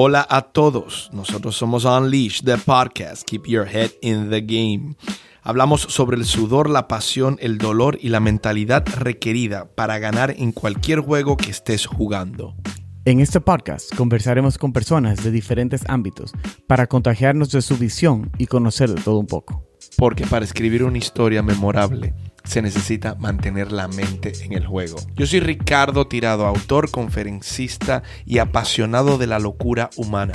Hola a todos, nosotros somos Unleash, the podcast Keep Your Head in the Game. Hablamos sobre el sudor, la pasión, el dolor y la mentalidad requerida para ganar en cualquier juego que estés jugando. En este podcast conversaremos con personas de diferentes ámbitos para contagiarnos de su visión y conocer de todo un poco. Porque para escribir una historia memorable se necesita mantener la mente en el juego. Yo soy Ricardo Tirado, autor, conferencista y apasionado de la locura humana.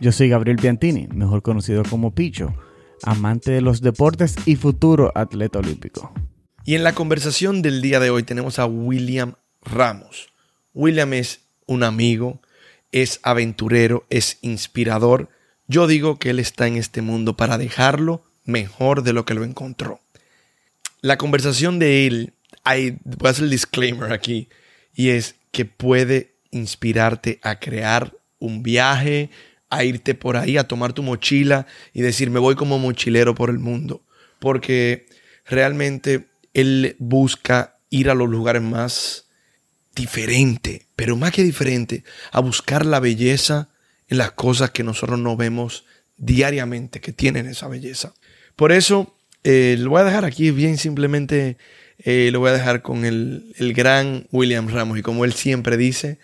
Yo soy Gabriel Piantini, mejor conocido como Picho, amante de los deportes y futuro atleta olímpico. Y en la conversación del día de hoy tenemos a William Ramos. William es un amigo, es aventurero, es inspirador. Yo digo que él está en este mundo para dejarlo mejor de lo que lo encontró la conversación de él, hay, voy a hacer el disclaimer aquí, y es que puede inspirarte a crear un viaje, a irte por ahí, a tomar tu mochila y decir, me voy como mochilero por el mundo. Porque realmente él busca ir a los lugares más diferentes, pero más que diferente, a buscar la belleza en las cosas que nosotros no vemos diariamente, que tienen esa belleza. Por eso eh, lo voy a dejar aquí bien simplemente, eh, lo voy a dejar con el, el gran William Ramos y como él siempre dice,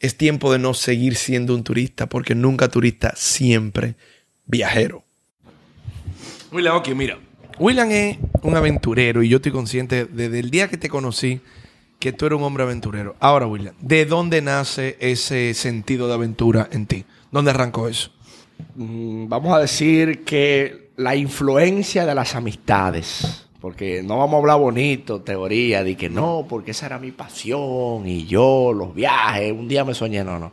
es tiempo de no seguir siendo un turista porque nunca turista, siempre viajero. William, ok, mira. William es un aventurero y yo estoy consciente desde el día que te conocí que tú eres un hombre aventurero. Ahora, William, ¿de dónde nace ese sentido de aventura en ti? ¿Dónde arrancó eso? Mm, vamos a decir que la influencia de las amistades. Porque no vamos a hablar bonito, teoría, de que no, porque esa era mi pasión y yo, los viajes, un día me soñé, no, no.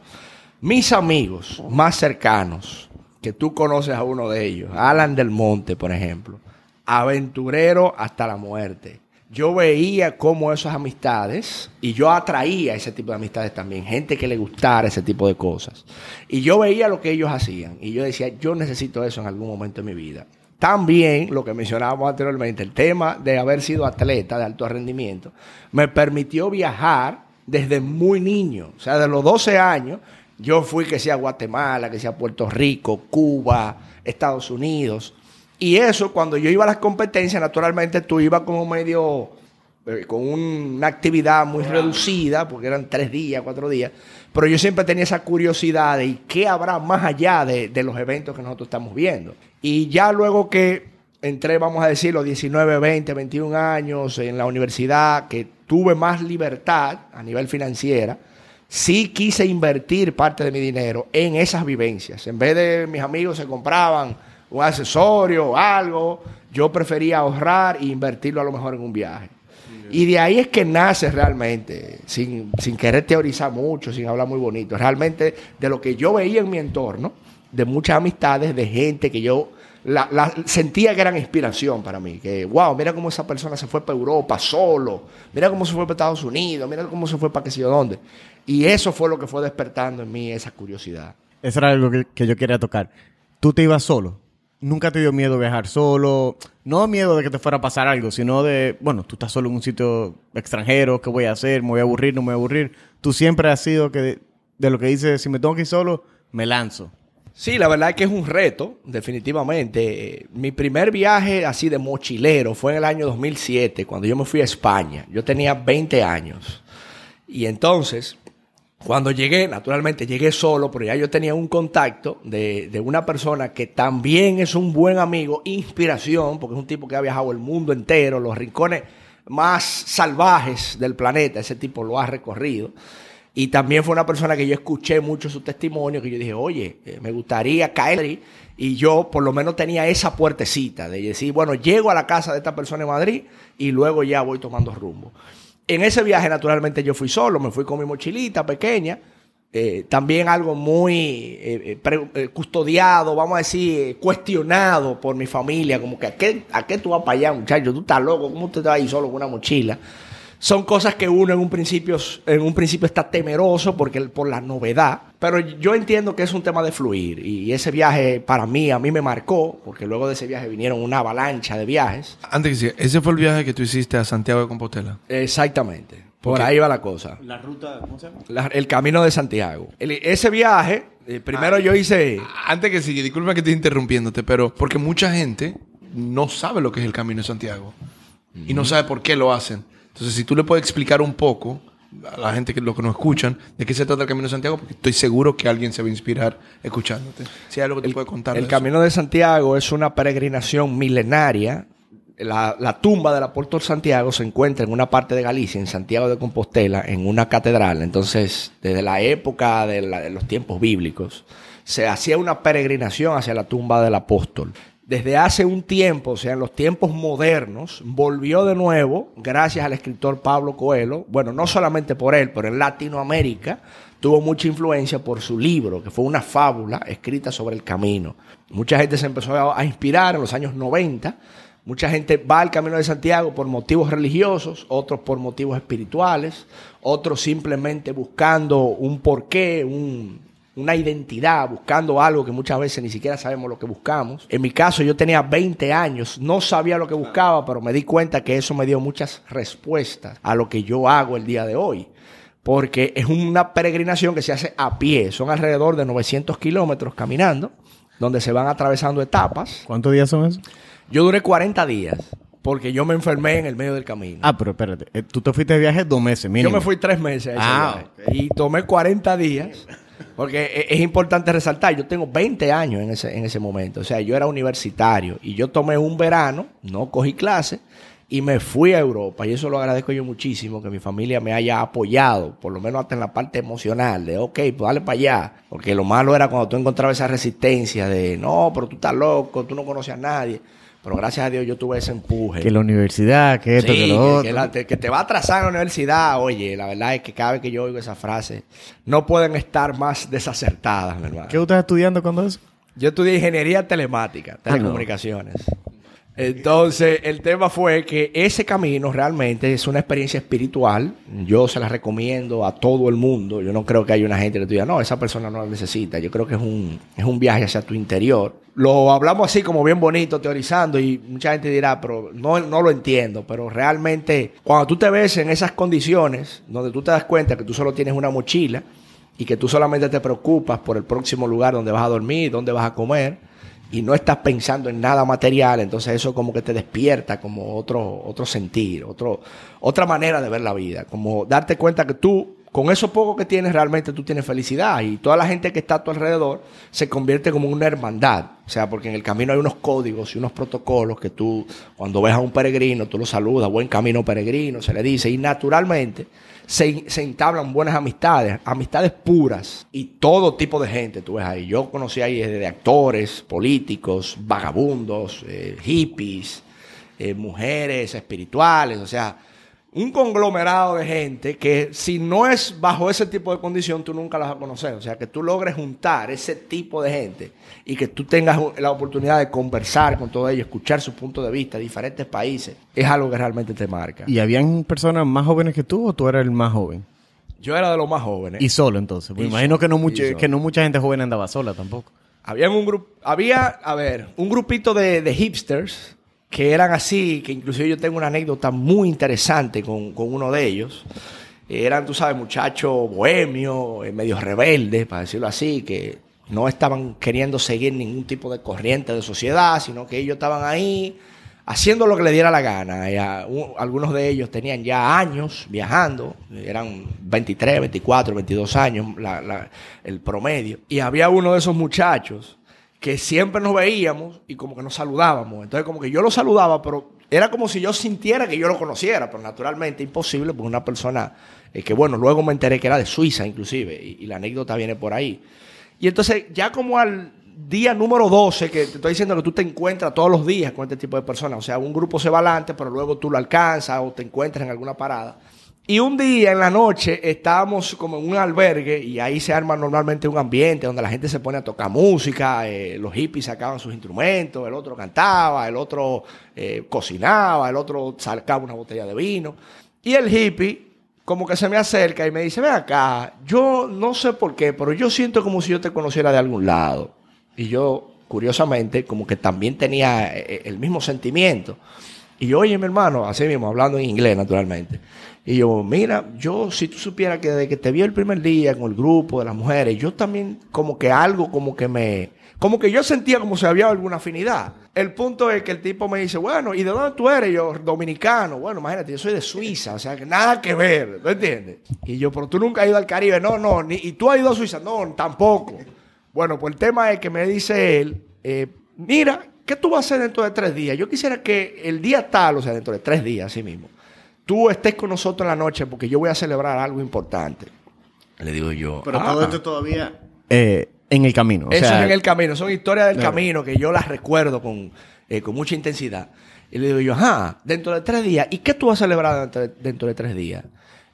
Mis amigos más cercanos, que tú conoces a uno de ellos, Alan del Monte, por ejemplo, aventurero hasta la muerte yo veía cómo esas amistades, y yo atraía ese tipo de amistades también, gente que le gustara ese tipo de cosas. Y yo veía lo que ellos hacían, y yo decía, yo necesito eso en algún momento de mi vida. También, lo que mencionábamos anteriormente, el tema de haber sido atleta de alto rendimiento, me permitió viajar desde muy niño, o sea, de los 12 años, yo fui que sea Guatemala, que sea Puerto Rico, Cuba, Estados Unidos, y eso, cuando yo iba a las competencias, naturalmente tú ibas como medio eh, con una actividad muy reducida, porque eran tres días, cuatro días. Pero yo siempre tenía esa curiosidad de qué habrá más allá de, de los eventos que nosotros estamos viendo. Y ya luego que entré, vamos a decir, los 19, 20, 21 años en la universidad, que tuve más libertad a nivel financiera, sí quise invertir parte de mi dinero en esas vivencias. En vez de mis amigos se compraban un accesorio o algo, yo prefería ahorrar e invertirlo a lo mejor en un viaje. Y de ahí es que nace realmente, sin, sin querer teorizar mucho, sin hablar muy bonito, realmente de lo que yo veía en mi entorno, de muchas amistades, de gente que yo la, sentía que eran inspiración para mí. Que, wow, mira cómo esa persona se fue para Europa solo, mira cómo se fue para Estados Unidos, mira cómo se fue para qué sé yo dónde. Y eso fue lo que fue despertando en mí esa curiosidad. Eso era algo que, que yo quería tocar. ¿Tú te ibas solo? Nunca te dio miedo viajar solo. No miedo de que te fuera a pasar algo, sino de, bueno, tú estás solo en un sitio extranjero, ¿qué voy a hacer? ¿Me voy a aburrir? ¿No me voy a aburrir? Tú siempre has sido que de, lo que dices, si me tengo que ir solo, me lanzo. Sí, la verdad es que es un reto, definitivamente. Mi primer viaje así de mochilero fue en el año 2007, cuando yo me fui a España. Yo tenía 20 años. Y entonces, cuando llegué, naturalmente llegué solo, pero ya yo tenía un contacto de, de, una persona que también es un buen amigo, inspiración, porque es un tipo que ha viajado el mundo entero, los rincones más salvajes del planeta, ese tipo lo ha recorrido. Y también fue una persona que yo escuché mucho su testimonio, que yo dije, oye, eh, me gustaría caer. Y yo por lo menos tenía esa puertecita de decir, bueno, llego a la casa de esta persona en Madrid y luego ya voy tomando rumbo. En ese viaje, naturalmente, yo fui solo, me fui con mi mochilita pequeña. Eh, también algo muy eh, eh, custodiado, vamos a decir, cuestionado por mi familia, como que ¿a qué, a qué tú vas para allá, muchacho? Tú estás loco, ¿cómo te vas solo con una mochila? Son cosas que uno en un principio, en un principio está temeroso porque, por la novedad. Pero yo entiendo que es un tema de fluir. Y ese viaje para mí, a mí me marcó, porque luego de ese viaje vinieron una avalancha de viajes. Antes que ese fue el viaje que tú hiciste a Santiago de Compostela. Exactamente. Por ahí va la cosa. La ruta, ¿cómo se llama? el camino de Santiago. ese viaje Eh, primero yo hice... Antes que siga, disculpa que estoy interrumpiéndote, pero porque mucha gente no sabe lo que es el Camino de Santiago y no sabe por qué lo hacen. Entonces, si tú le puedes explicar un poco a la gente que lo que nos escuchan de qué se trata el Camino de Santiago, porque estoy seguro que alguien se va a inspirar escuchándote. Si hay algo que te puede contar. El de. Camino de Santiago es una peregrinación milenaria. La, la tumba del apóstol Santiago se encuentra en una parte de Galicia, en Santiago de Compostela, en una catedral. Entonces, desde la época de, la- de los tiempos bíblicos, se hacía una peregrinación hacia la tumba del apóstol. Desde hace un tiempo, o sea, en los tiempos modernos, volvió de nuevo, gracias al escritor Pablo Coelho, bueno, no solamente por él, pero en Latinoamérica, tuvo mucha influencia por su libro, que fue una fábula escrita sobre el camino. Mucha gente se empezó a, inspirar en los años 90. Mucha gente va al Camino de Santiago por motivos religiosos, otros por motivos espirituales, otros simplemente buscando un porqué, un, una identidad, buscando algo que muchas veces ni siquiera sabemos lo que buscamos. En mi caso yo tenía 20 años, no sabía lo que buscaba, pero me di cuenta que eso me dio muchas respuestas a lo que yo hago el día de hoy porque es una peregrinación que se hace a pie. Son alrededor de 900 kilómetros caminando, donde se van atravesando etapas. ¿Cuántos días son esos? Yo duré 40 días, porque yo me enfermé en el medio del camino. Ah, pero espérate. eh, Tú te fuiste de viaje dos meses, mínimo. yo me fui tres meses a ese Ah, viaje. y tomé 40 días. Porque e- es importante resaltar, yo tengo 20 años en ese, en ese momento, o sea, yo era universitario y yo tomé un verano, no cogí clase y me fui a Europa. Y eso lo agradezco yo muchísimo, que mi familia me haya apoyado, por lo menos hasta en la parte emocional, de ok, pues dale para allá, porque lo malo era cuando tú encontrabas esa resistencia de no, pero tú estás loco, tú no conoces a nadie, pero gracias a Dios yo tuve ese empuje. Que la universidad, que esto, Sí, que lo que otro. la- que te va a atrasar la universidad. Oye, la verdad es que cada vez que yo oigo esa frase, no pueden estar más desacertadas, mi hermano. ¿Qué tú estás estudiando cuando eso? Yo estudié ingeniería telemática, Ah, no. Entonces, el tema fue que ese camino realmente es una experiencia espiritual. Yo se la recomiendo a todo el mundo. Yo no creo que haya una gente que te diga, no, esa persona no la necesita. Yo creo que es un, es un viaje hacia tu interior. Lo hablamos así como bien bonito, teorizando, y mucha gente dirá, pero no, no lo entiendo. Pero realmente, cuando tú te ves en esas condiciones, donde tú te das cuenta que tú solo tienes una mochila y que tú solamente te preocupas por el próximo lugar donde vas a dormir, donde vas a comer, y no estás pensando en nada material, entonces eso como que te despierta como otro, otro sentir, otro, otra manera de ver la vida, como darte cuenta que tú, con eso poco que tienes, realmente tú tienes felicidad y toda la gente que está a tu alrededor se convierte como una hermandad, o sea, porque en el camino hay unos códigos y unos protocolos que tú, cuando ves a un peregrino, tú lo saludas, buen camino peregrino, se le dice, y naturalmente se, entablan buenas amistades, amistades puras y todo tipo de gente tú ves ahí. Yo conocí ahí desde actores, políticos, vagabundos, eh, hippies, eh, mujeres espirituales, o sea, un conglomerado de gente que si no es bajo ese tipo de condición tú nunca las vas a conocer. O sea, que tú logres juntar ese tipo de gente y que tú tengas la oportunidad de conversar con todos ellos, escuchar su punto de vista de diferentes países, es algo que realmente te marca. ¿Y habían personas más jóvenes que tú o tú eras el más joven? Yo era de los más jóvenes. Y solo entonces. Me Y imagino solo, que no, mucho, que no mucha gente joven andaba sola tampoco. Había un grupo, había, a ver, un grupito de, de hipsters que eran así, que inclusive yo tengo una anécdota muy interesante con, con uno de ellos. Eran, tú sabes, muchachos bohemios, eh, medio rebeldes, para decirlo así, que no estaban queriendo seguir ningún tipo de corriente de sociedad, sino que ellos estaban ahí haciendo lo que le diera la gana. A- un- algunos de ellos tenían ya años viajando, eran 23, 24, 22 años el promedio. Y había uno de esos muchachos que siempre nos veíamos y como que nos saludábamos. Entonces como que yo lo saludaba, pero era como si yo sintiera que yo lo conociera, pero naturalmente imposible porque una persona eh, que bueno, luego me enteré que era de Suiza inclusive y, la anécdota viene por ahí. Y entonces ya como al día número 12, que te estoy diciendo que tú te encuentras todos los días con este tipo de personas, o sea, un grupo se va adelante, pero luego tú lo alcanzas o te encuentras en alguna parada. Y un día en la noche estábamos como en un albergue y ahí se arma normalmente un ambiente donde la gente se pone a tocar música, eh, los hippies sacaban sus instrumentos, el otro cantaba, el otro eh, cocinaba, el otro sacaba una botella de vino. Y el hippie como que se me acerca y me dice, ven acá, yo no sé por qué, pero yo siento como si yo te conociera de algún lado. Y yo, curiosamente, como que también tenía eh, el mismo sentimiento. Y yo, oye, mi hermano, así mismo, hablando en inglés, naturalmente. Y yo, mira, yo si tú supieras que desde que te vi el primer día con el grupo de las mujeres, yo también como que algo como que me... Como que yo sentía como si había alguna afinidad. El punto es que el tipo me dice, bueno, ¿y de dónde tú eres? Yo, dominicano. Bueno, imagínate, yo soy de Suiza, o sea, que nada que ver, ¿me entiendes? Y yo, pero tú nunca has ido al Caribe. No, no, ni, ¿y tú has ido a Suiza? No, tampoco. Bueno, pues el tema es que me dice él, eh, mira, ¿qué tú vas a hacer dentro de tres días? Yo quisiera que el día tal, o sea, dentro de tres días, así mismo, tú estés con nosotros en la noche porque yo voy a celebrar algo importante. Le digo yo. Pero "Ah". todo esto todavía eh, en el camino. o Eso sea, es en el camino, son historias del Claro. camino que yo las recuerdo con, eh, con mucha intensidad. Y le digo yo, ajá, dentro de tres días, ¿y qué tú vas a celebrar dentro de, tres días?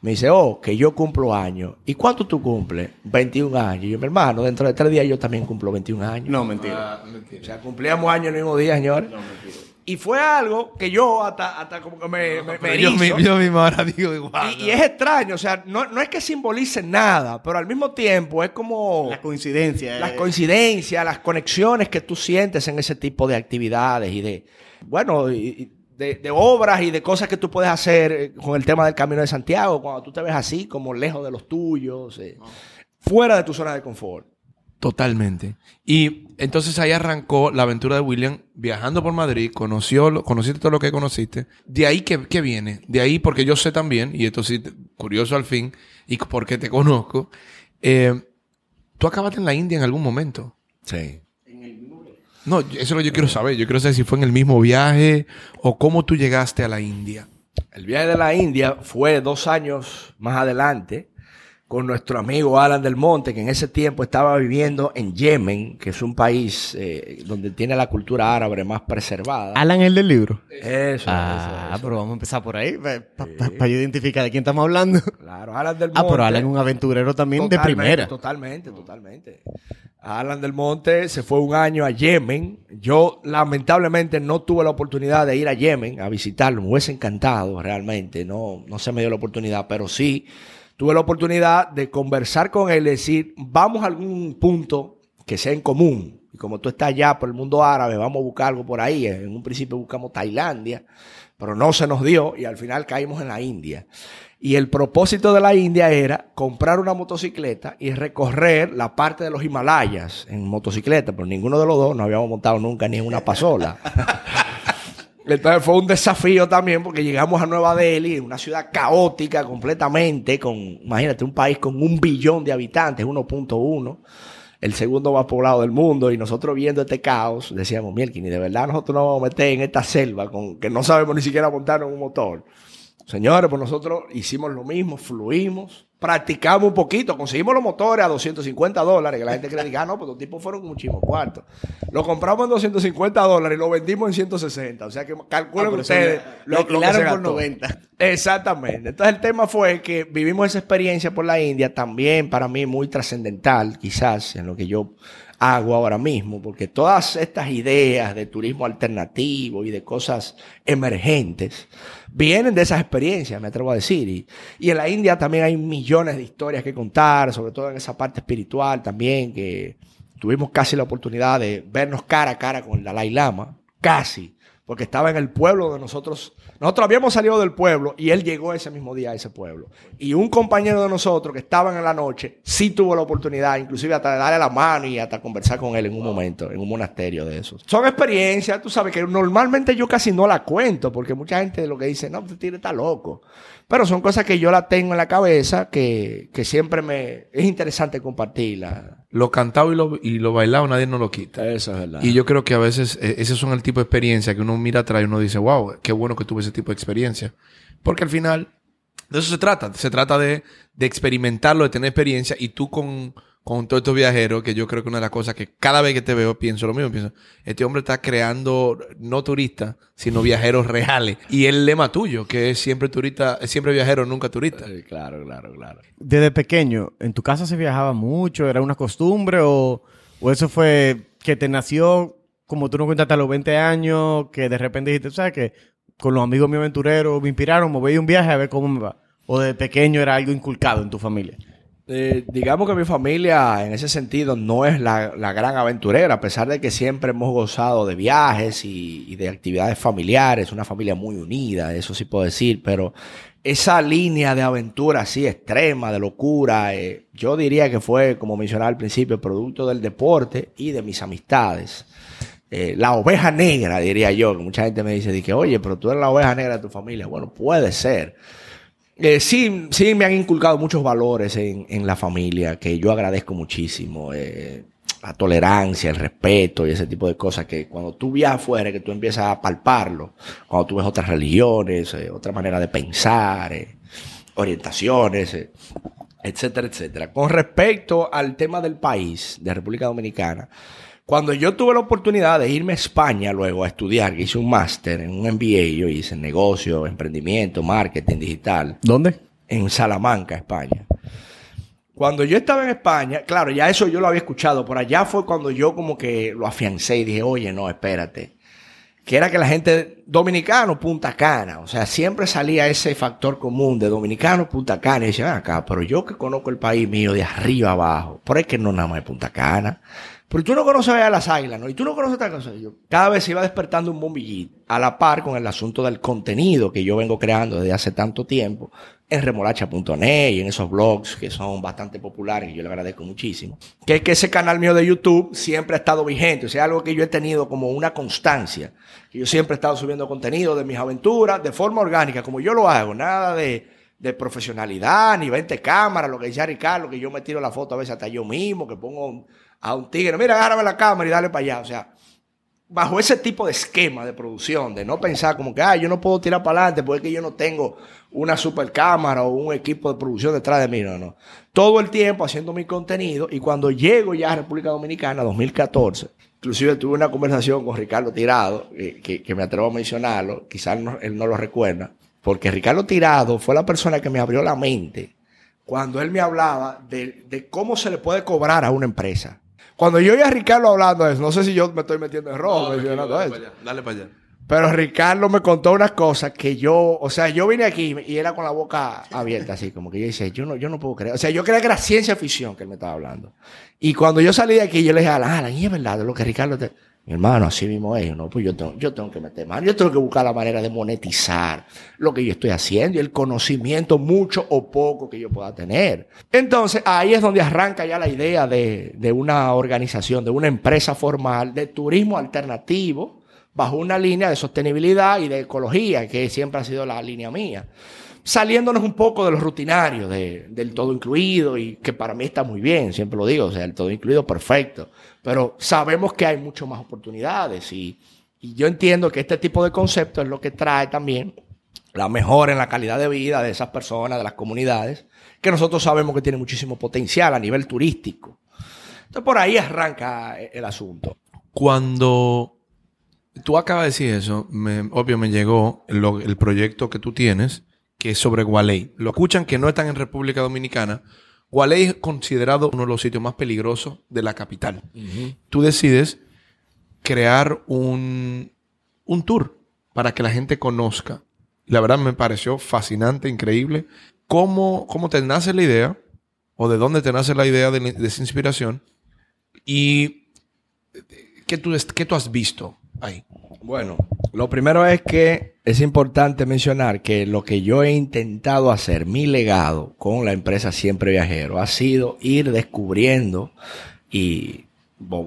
Me dice, oh, que yo cumplo años. ¿Y cuánto tú cumples? 21 años. Y yo, mi hermano, dentro de tres días yo también cumplo 21 años. No, mentira. O sea, cumplíamos años el mismo día, señores. Y fue algo que yo hasta, hasta como que me, me, yo, erizo. mi- yo mismo ahora digo igual. Y, y es extraño, o sea, no, no es que simbolice nada, pero al mismo tiempo es como La coincidencia. las eh, coincidencias, las conexiones que tú sientes en ese tipo de actividades y de, bueno, y- de, de obras y de cosas que tú puedes hacer eh, con el tema del Camino de Santiago, cuando tú te ves así, como lejos de los tuyos, eh, fuera de tu zona de confort. Totalmente. Y entonces ahí arrancó la aventura de William viajando por Madrid, conoció, conociste todo lo que conociste. De ahí, ¿qué, qué viene? De ahí, porque yo sé también, y esto sí, curioso al fin, y porque te conozco, eh, tú acabaste en la India en algún momento. Sí. No, eso es lo que yo quiero saber. Yo quiero saber si fue en el mismo viaje o cómo tú llegaste a la India. El viaje de la India fue dos años más adelante con nuestro amigo Alan del Monte, que en ese tiempo estaba viviendo en Yemen, que es un país eh, donde tiene la cultura árabe más preservada. Alan, el del libro. Eso, Ah, eso, eso. pero vamos a empezar por ahí, para yo identificar de quién estamos hablando. Claro, Alan del Ah, Monte. pero Alan es un aventurero también de primera. Totalmente, totalmente. Alan del Monte se fue un año a Yemen. Yo lamentablemente no tuve la oportunidad de ir a Yemen a visitarlo. Me hubiese encantado realmente. No, no se me dio la oportunidad, pero sí tuve la oportunidad de conversar con él y decir, vamos a algún punto que sea en común. Y como tú estás allá por el mundo árabe, vamos a buscar algo por ahí. En un principio buscamos Tailandia, pero no se nos dio y al final caímos en la India. Y el propósito de la India era comprar una motocicleta y recorrer la parte de los Himalayas en motocicleta, pero ninguno de los dos nos habíamos montado nunca ni en una pasola. Entonces fue un desafío también porque llegamos a Nueva Delhi, una ciudad caótica completamente, con, imagínate, un país con un billón de habitantes, 1.1, el segundo más poblado del mundo, y nosotros viendo este caos, decíamos, Mielkin, y de verdad nosotros nos vamos a meter en esta selva con que no sabemos ni siquiera montar un motor. Señores, pues nosotros hicimos lo mismo, fluimos, practicamos un poquito, conseguimos los motores a 250 dólares, que la gente cree, ah, no, pues los tipos fueron muchísimos cuartos. Lo compramos en 250 dólares y lo vendimos en 160. O sea que calculen Ah, ustedes lo- lo que se alquilaron por gastó. 90. Exactamente. Entonces el tema fue que vivimos esa experiencia por la India, también para mí muy trascendental, quizás, en lo que yo hago ahora mismo, porque todas estas ideas de turismo alternativo y de cosas emergentes vienen de esas experiencias, me atrevo a decir. Y, y en la India también hay millones de historias que contar, sobre todo en esa parte espiritual también, que tuvimos casi la oportunidad de vernos cara a cara con el Dalai Lama, casi, porque estaba en el pueblo de nosotros. Nosotros habíamos salido del pueblo y él llegó ese mismo día a ese pueblo. Y un compañero de nosotros que estaba en la noche sí tuvo la oportunidad, inclusive hasta de darle la mano y hasta conversar con él en un momento, en un monasterio de esos. Son experiencias, tú sabes que normalmente yo casi no la cuento, porque mucha gente lo que dice, no, este tigre está loco. Pero son cosas que yo la tengo en la cabeza que, que siempre me es interesante compartirla. Lo cantado y lo, y lo bailado nadie nos lo quita. Eso es verdad. Y yo creo que a veces eh, esos son el tipo de experiencia que uno mira atrás y uno dice, wow, qué bueno que tuve ese tipo de experiencia. Porque al final, de eso se trata. Se trata de, de experimentarlo, de tener experiencia. Y tú con, con todos estos viajeros, que yo creo que una de las cosas que cada vez que te veo pienso lo mismo. Pienso, este hombre está creando no turistas, sino viajeros reales. Y el lema tuyo, que es siempre turista, es siempre viajero, nunca turista. Eh, Claro, claro, claro. Desde pequeño, ¿en tu casa se viajaba mucho? ¿Era una costumbre? ¿O, o eso fue que te nació, como tú nos cuentas, hasta los 20 años, que de repente dijiste, ¿sabes qué? Con los amigos míos aventureros me inspiraron, me voy a un viaje a ver cómo me va. ¿O de pequeño era algo inculcado en tu familia? Eh, digamos que mi familia en ese sentido no es la, la gran aventurera, a pesar de que siempre hemos gozado de viajes y, de actividades familiares, una familia muy unida, eso sí puedo decir, pero esa línea de aventura así extrema, de locura, eh, yo diría que fue, como mencionaba al principio, producto del deporte y de mis amistades. Eh, la oveja negra, diría yo, que mucha gente me dice, que, oye, pero tú eres la oveja negra de tu familia. Bueno, puede ser. Eh, sí, sí me han inculcado muchos valores en, en la familia que yo agradezco muchísimo. Eh, la tolerancia, el respeto y ese tipo de cosas que cuando tú viajas afuera, que tú empiezas a palparlo, cuando tú ves otras religiones, eh, otra manera de pensar, orientaciones, etcétera, etcétera. Con respecto al tema del país, de República Dominicana, cuando yo tuve la oportunidad de irme a España luego a estudiar, que hice un máster en un MBA, yo hice negocio, emprendimiento, marketing digital. ¿Dónde? En Salamanca, España. Cuando yo estaba en España, claro, ya eso yo lo había escuchado, por allá fue cuando yo como que lo afiancé y dije, oye, no, espérate. Que era que la gente, dominicano, Punta Cana, o sea, siempre salía ese factor común de dominicano, Punta Cana, y decía, acá, pero yo que conozco el país mío de arriba abajo, por ahí que no nada más de Punta Cana. Pero tú no conoces a las águilas, ¿no? Y tú no conoces otra cosa. Yo, cada vez se iba despertando un bombillito, a la par con el asunto del contenido que yo vengo creando desde hace tanto tiempo en remolacha.net y en esos blogs que son bastante populares y yo le agradezco muchísimo. Que es que ese canal mío de YouTube siempre ha estado vigente, o sea, algo que yo he tenido como una constancia. Que yo siempre he estado subiendo contenido de mis aventuras de forma orgánica, como yo lo hago, nada de, de profesionalidad, ni 20 cámaras, lo que decía Ricardo, que yo me tiro la foto a veces hasta yo mismo, que pongo a un tigre, mira, agárrame la cámara y dale para allá. O sea, bajo ese tipo de esquema de producción, de no pensar como que, yo no puedo tirar para adelante porque yo no tengo una super cámara o un equipo de producción detrás de mí, no, no. Todo el tiempo haciendo mi contenido y cuando llego ya a República Dominicana, 2014, inclusive tuve una conversación con Ricardo Tirado, que, que, me atrevo a mencionarlo, quizás él no lo recuerda, porque Ricardo Tirado fue la persona que me abrió la mente cuando él me hablaba de, de cómo se le puede cobrar a una empresa. Cuando yo oí a Ricardo hablando de eso, no sé si yo me estoy metiendo en rojo mencionando dale eso. Para allá, dale para allá. Pero Ricardo me contó unas cosas que yo, o sea, yo vine aquí y era con la boca abierta, así como que yo decía, yo no, yo no puedo creer. O sea, yo creía que era ciencia ficción que él me estaba hablando. Y cuando yo salí de aquí, yo le dije a Alan, y es verdad, lo que Ricardo te... Mi hermano, así mismo es, ¿no? Pues yo tengo, yo tengo que meter mano, yo tengo que buscar la manera de monetizar lo que yo estoy haciendo y el conocimiento, mucho o poco que yo pueda tener. Entonces, ahí es donde arranca ya la idea de, de una organización, de una empresa formal de turismo alternativo, bajo una línea de sostenibilidad y de ecología, que siempre ha sido la línea mía. Saliéndonos un poco de los rutinarios, de, del todo incluido, y que para mí está muy bien, siempre lo digo, o sea, el todo incluido perfecto. Pero sabemos que hay mucho más oportunidades y, y yo entiendo que este tipo de concepto es lo que trae también la mejora en la calidad de vida de esas personas, de las comunidades, que nosotros sabemos que tiene muchísimo potencial a nivel turístico. Entonces por ahí arranca el asunto. Cuando tú acabas de decir eso, me, obvio me llegó el proyecto que tú tienes, que es sobre Gualey. Lo escuchan que no están en República Dominicana. Gualey es considerado uno de los sitios más peligrosos de la capital. Tú decides crear un, un tour para que la gente conozca. La verdad me pareció fascinante, increíble. ¿Cómo, cómo te nace la idea? ¿O de dónde te nace la idea de, de esa inspiración? ¿Y qué tú, qué tú has visto ahí? Bueno, lo primero es que es importante mencionar que lo que yo he intentado hacer, mi legado con la empresa Siempre Viajero, ha sido ir descubriendo y,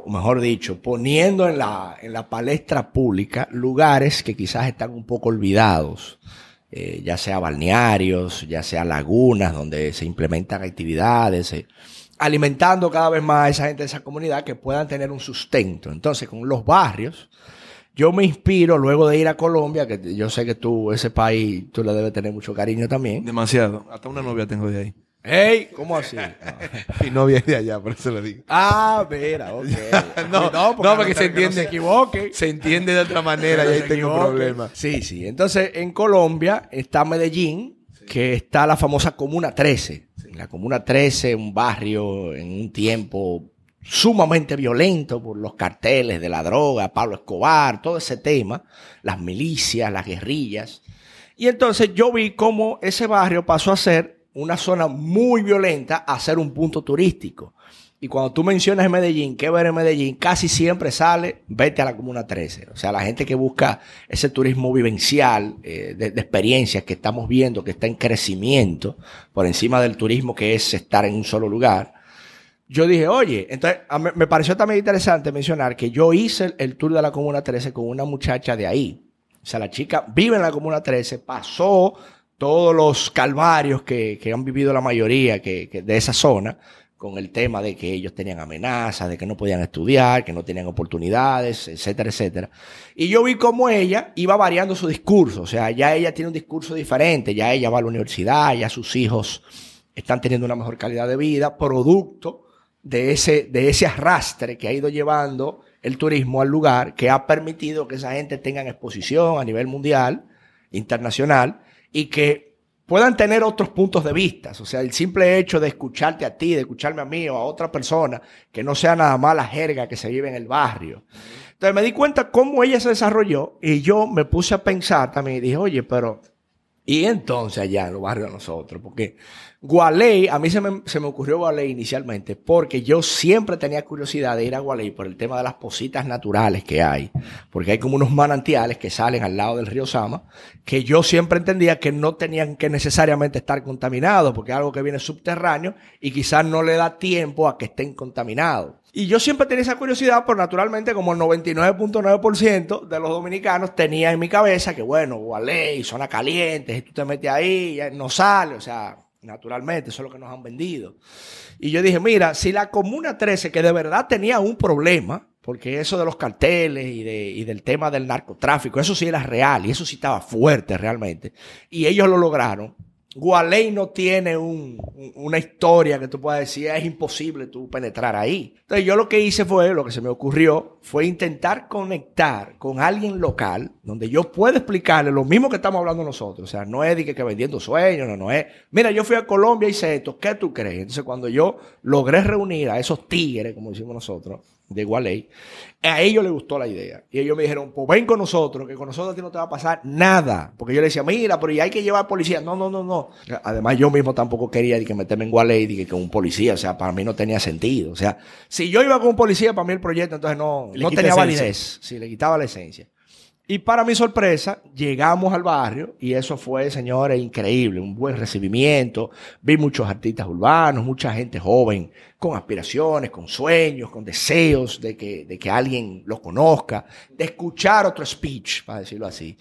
mejor dicho, poniendo en la, en la palestra pública lugares que quizás están un poco olvidados. eh, ya sea balnearios, ya sea lagunas donde se implementan actividades, eh, alimentando cada vez más a esa gente de esa comunidad que puedan tener un sustento. Entonces, con los barrios, yo me inspiro luego de ir a Colombia, que yo sé que tú, ese país, tú le debes tener mucho cariño también. Demasiado. Hasta una novia tengo de ahí. ¡Ey! ¿Cómo así? Mi novia es de allá, por eso lo digo. ah, mira, ok. No, no, porque se entiende. se equivoque. Se entiende de otra manera y ahí tengo equivoque. problemas. Sí, sí. Entonces, en Colombia está Medellín, que está la famosa Comuna 13. La Comuna 13, un barrio en un tiempo sumamente violento por los carteles de la droga, Pablo Escobar, todo ese tema, las milicias, las guerrillas. Y entonces yo vi cómo ese barrio pasó a ser una zona muy violenta a ser un punto turístico. Y cuando tú mencionas en Medellín, ¿qué ver en Medellín? Casi siempre sale, vete a la Comuna 13. O sea, la gente que busca ese turismo vivencial, eh, de experiencias que estamos viendo, que está en crecimiento, por encima del turismo que es estar en un solo lugar. Yo dije, oye, entonces mí- me pareció también interesante mencionar que yo hice el, el tour de la Comuna 13 con una muchacha de ahí. O sea, la chica vive en la Comuna 13, pasó todos los calvarios que, que han vivido la mayoría que, que de esa zona, con el tema de que ellos tenían amenazas, de que no podían estudiar, que no tenían oportunidades, etcétera, etcétera. Y yo vi cómo ella iba variando su discurso. O sea, ya ella tiene un discurso diferente, ya ella va a la universidad, ya sus hijos están teniendo una mejor calidad de vida, producto de ese, de ese arrastre que ha ido llevando el turismo al lugar, que ha permitido que esa gente tenga exposición a nivel mundial, internacional, y que puedan tener otros puntos de vista. O sea, el simple hecho de escucharte a ti, de escucharme a mí o a otra persona, que no sea nada más la jerga que se vive en el barrio. Entonces me di cuenta cómo ella se desarrolló y yo me puse a pensar también y dije, oye, pero y entonces allá en los barrios de nosotros, porque Gualey, a mí se me, se me ocurrió Gualey inicialmente, porque yo siempre tenía curiosidad de ir a Gualey por el tema de las positas naturales que hay, porque hay como unos manantiales que salen al lado del río Sama, que yo siempre entendía que no tenían que necesariamente estar contaminados, porque es algo que viene subterráneo y quizás no le da tiempo a que estén contaminados. Y yo siempre tenía esa curiosidad, por naturalmente, como el 99.9% de los dominicanos tenía en mi cabeza que, bueno, Gualey, zona caliente, si tú te metes ahí, no sale, o sea, naturalmente, eso es lo que nos han vendido. Y yo dije, mira, si la Comuna 13, que de verdad tenía un problema, porque eso de los carteles y, de, y del tema del narcotráfico, eso sí era real y eso sí estaba fuerte realmente, y ellos lo lograron, Gualey no tiene un- un- una historia que tú puedas decir, es imposible tú penetrar ahí. Entonces yo lo que hice fue, lo que se me ocurrió, fue intentar conectar con alguien local, donde yo pueda explicarle lo mismo que estamos hablando nosotros. O sea, no es de que, que vendiendo sueños, no, no es. Mira, yo fui a Colombia y hice esto, ¿qué tú crees? Entonces cuando yo logré reunir a esos tigres, como decimos nosotros, de Gualey, a ellos les gustó la idea. Y ellos me dijeron, pues ven con nosotros, que con nosotros a ti no te va a pasar nada. Porque yo le decía, mira, pero y hay que llevar policía. No, no, no, no. Además, yo mismo tampoco quería de que meterme en Gualey que con un policía. O sea, para mí no tenía sentido. O sea, si yo iba con un policía, para mí el proyecto entonces no, Le no tenía validez. Sí, le quitaba la esencia. Y para mi sorpresa, llegamos al barrio y eso fue, señores, increíble. Un buen recibimiento. Vi muchos artistas urbanos, mucha gente joven, con aspiraciones, con sueños, con deseos de que, de que alguien los conozca, de escuchar otro speech, para decirlo así.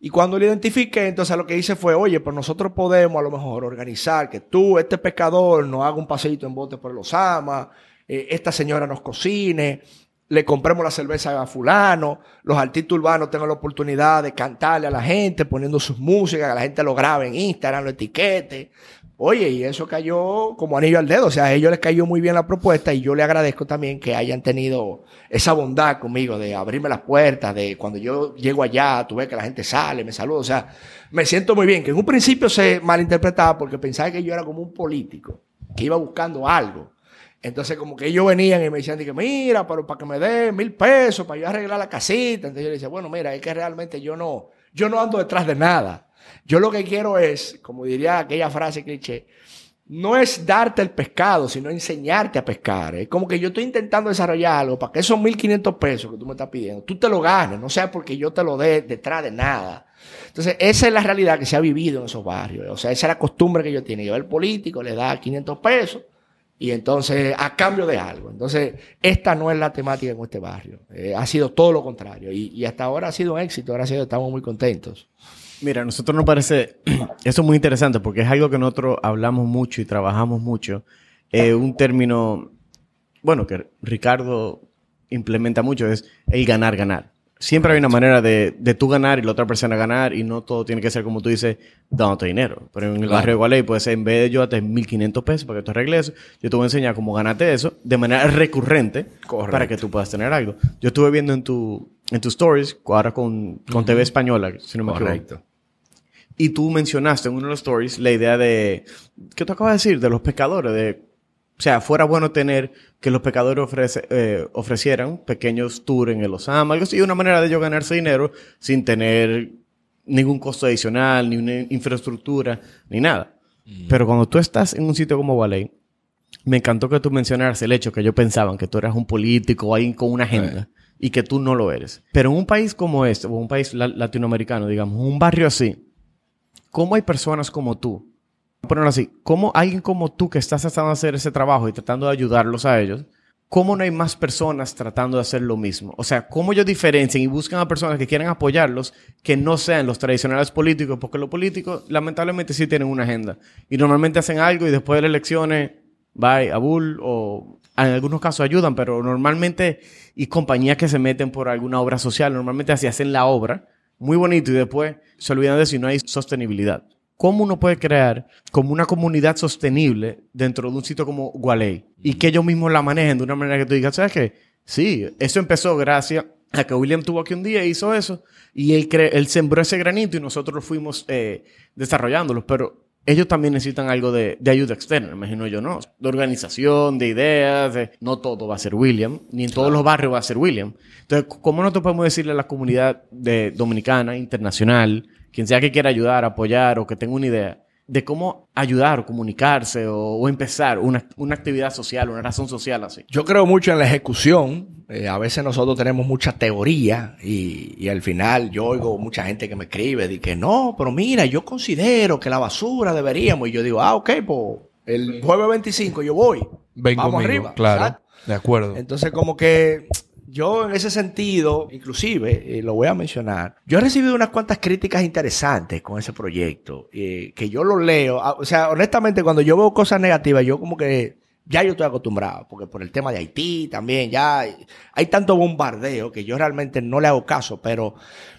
Y cuando lo identifiqué, entonces lo que hice fue, oye, pues nosotros podemos a lo mejor organizar que tú, este pescador, nos haga un paseíto en bote por los amas, eh, esta señora nos cocine, le compremos la cerveza a fulano, los artistas urbanos tengan la oportunidad de cantarle a la gente, poniendo sus músicas, que la gente lo grabe en Instagram, lo etiquete. Oye, y eso cayó como anillo al dedo, o sea, a ellos les cayó muy bien la propuesta y yo le agradezco también que hayan tenido esa bondad conmigo de abrirme las puertas, de cuando yo llego allá, tú ves que la gente sale, me saluda, o sea, me siento muy bien, que en un principio se malinterpretaba porque pensaba que yo era como un político, que iba buscando algo. Entonces, como que ellos venían y me decían, que mira, pero para que me den mil pesos para yo arreglar la casita. Entonces yo le decía, bueno, mira, es que realmente yo no, yo no ando detrás de nada. Yo lo que quiero es, como diría aquella frase cliché, no es darte el pescado, sino enseñarte a pescar. Es como que yo estoy intentando desarrollar algo para que esos 1.500 pesos que tú me estás pidiendo, tú te lo ganes, no sea porque yo te lo dé detrás de nada. Entonces, esa es la realidad que se ha vivido en esos barrios. O sea, esa es la costumbre que yo tiene. Yo el político le da 500 pesos y entonces a cambio de algo. Entonces, esta no es la temática en este barrio. Eh, ha sido todo lo contrario. Y, hasta ahora ha sido un éxito, gracias a Dios, estamos muy contentos. Mira, a nosotros nos parece eso es muy interesante porque es algo que nosotros hablamos mucho y trabajamos mucho. Un término, bueno, que Ricardo implementa mucho es el ganar, ganar. Siempre hay una manera de, de tú ganar y la otra persona ganar y no todo tiene que ser como tú dices, dándote dinero. Pero en el Claro. barrio de Gualey puede ser, en vez de yo darte 1.500 pesos para que tú arregles eso, yo te voy a enseñar cómo ganarte eso de manera recurrente Correcto. para que tú puedas tener algo. Yo estuve viendo en tu, en tus stories, ahora con, con TV Española, si no me equivoco. Y tú mencionaste en uno de los stories la idea de, ¿qué tú acabas de decir? De los pescadores, de, o sea, fuera bueno tener que los pescadores ofrece- eh, ofrecieran pequeños tours en el Osama, algo así, una manera de ellos ganarse dinero sin tener ningún costo adicional, ni una infraestructura, ni nada. Pero cuando tú estás en un sitio como Valey, Me encantó que tú mencionaras el hecho que yo pensaban que tú eras un político alguien con una agenda y que tú no lo eres. Pero en un país como este, o un país la- latinoamericano, digamos, un barrio así, ¿cómo hay personas como tú? Ponerlo así, ¿cómo alguien como tú que estás tratando de hacer ese trabajo y tratando de ayudarlos a ellos, cómo no hay más personas tratando de hacer lo mismo? O sea, ¿cómo ellos diferencian y buscan a personas que quieran apoyarlos que no sean los tradicionales políticos? Porque los políticos lamentablemente sí tienen una agenda y normalmente hacen algo y después de las elecciones, bye, a bull o en algunos casos ayudan, pero normalmente y compañías que se meten por alguna obra social, normalmente así hacen la obra muy bonito y después se olvidan de si no hay sostenibilidad. ¿Cómo uno puede crear como una comunidad sostenible dentro de un sitio como Gualey y que ellos mismos la manejen de una manera que tú digas, ¿sabes qué? Sí, eso empezó gracias a que William tuvo aquí un día y hizo eso y él, sembró ese granito y nosotros lo fuimos eh, pero ellos también necesitan algo de, ayuda externa, imagino yo, ¿no? De organización, de ideas, de- no todo va a ser William, ni en todos los barrios va a ser William. Entonces, ¿cómo nosotros podemos decirle a la comunidad dominicana, internacional, quien sea que quiera ayudar, apoyar o que tenga una idea, de cómo ayudar o comunicarse o, o empezar una, una actividad social, una razón social así? Yo creo mucho en la ejecución. Eh, a veces nosotros tenemos mucha teoría y, y al final yo oigo mucha gente que me escribe de que no, pero mira, yo considero que la basura deberíamos. Y yo digo, ah, ok, pues el jueves 25 yo voy. Ven Vamos conmigo, arriba. claro. Exacto. De acuerdo. Entonces, como que yo en ese sentido, inclusive, eh, lo voy a mencionar, yo he recibido unas cuantas críticas interesantes con ese proyecto, eh, que yo lo leo, ah, o sea, honestamente, cuando yo veo cosas negativas, yo como que ya yo estoy acostumbrado, porque por el tema de Haití también, ya hay, tanto bombardeo que yo realmente no le hago caso, pero,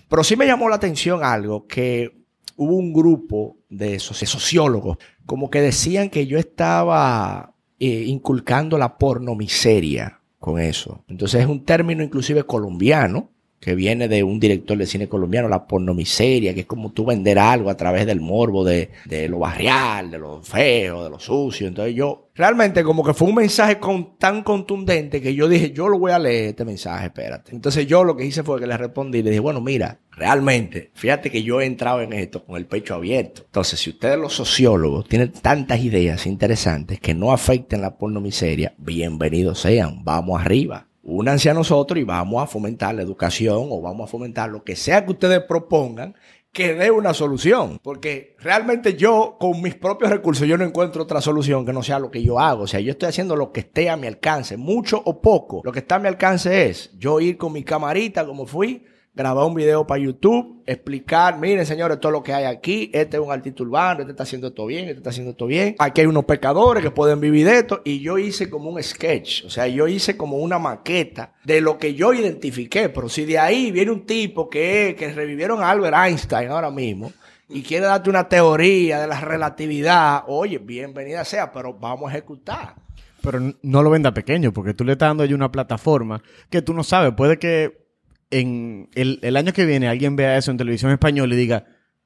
pero sí me llamó la atención algo, que hubo un grupo de soci- sociólogos como que decían que yo estaba eh, inculcando la pornomiseria con eso. Entonces es un término inclusive colombiano que viene de un director de cine colombiano, la pornomiseria, que es como tú vender algo a través del morbo de, de lo barrial, de lo feo, de lo sucio. Entonces yo, realmente como que fue un mensaje con, tan contundente que yo dije, yo lo voy a leer este mensaje, espérate. Entonces yo lo que hice fue que le respondí y le dije, bueno, mira, realmente, fíjate que yo he entrado en esto con el pecho abierto. Entonces, si ustedes los sociólogos tienen tantas ideas interesantes que no afecten la pornomiseria, bienvenidos sean, vamos arriba. Únanse a nosotros y vamos a fomentar la educación o vamos a fomentar lo que sea que ustedes propongan que dé una solución. Porque realmente yo, con mis propios recursos, yo no encuentro otra solución que no sea lo que yo hago. O sea, yo estoy haciendo lo que esté a mi alcance, mucho o poco. Lo que está a mi alcance es yo ir con mi camarita, como fui, grabar un video para YouTube, explicar, miren señores, todo lo que hay aquí, este es un artista urbano, este está haciendo esto bien, este está haciendo esto bien, aquí hay unos pecadores que pueden vivir de esto, y yo hice como un sketch, o sea, yo hice como una maqueta de lo que yo identifiqué, pero si de ahí viene un tipo que, que revivieron a Albert Einstein ahora mismo, y quiere darte una teoría de la relatividad, oye, bienvenida sea, pero vamos a ejecutar. Pero no lo venda pequeño, porque tú le estás dando ahí una plataforma que tú no sabes. Puede que en el, el año que viene alguien vea eso en televisión española y diga,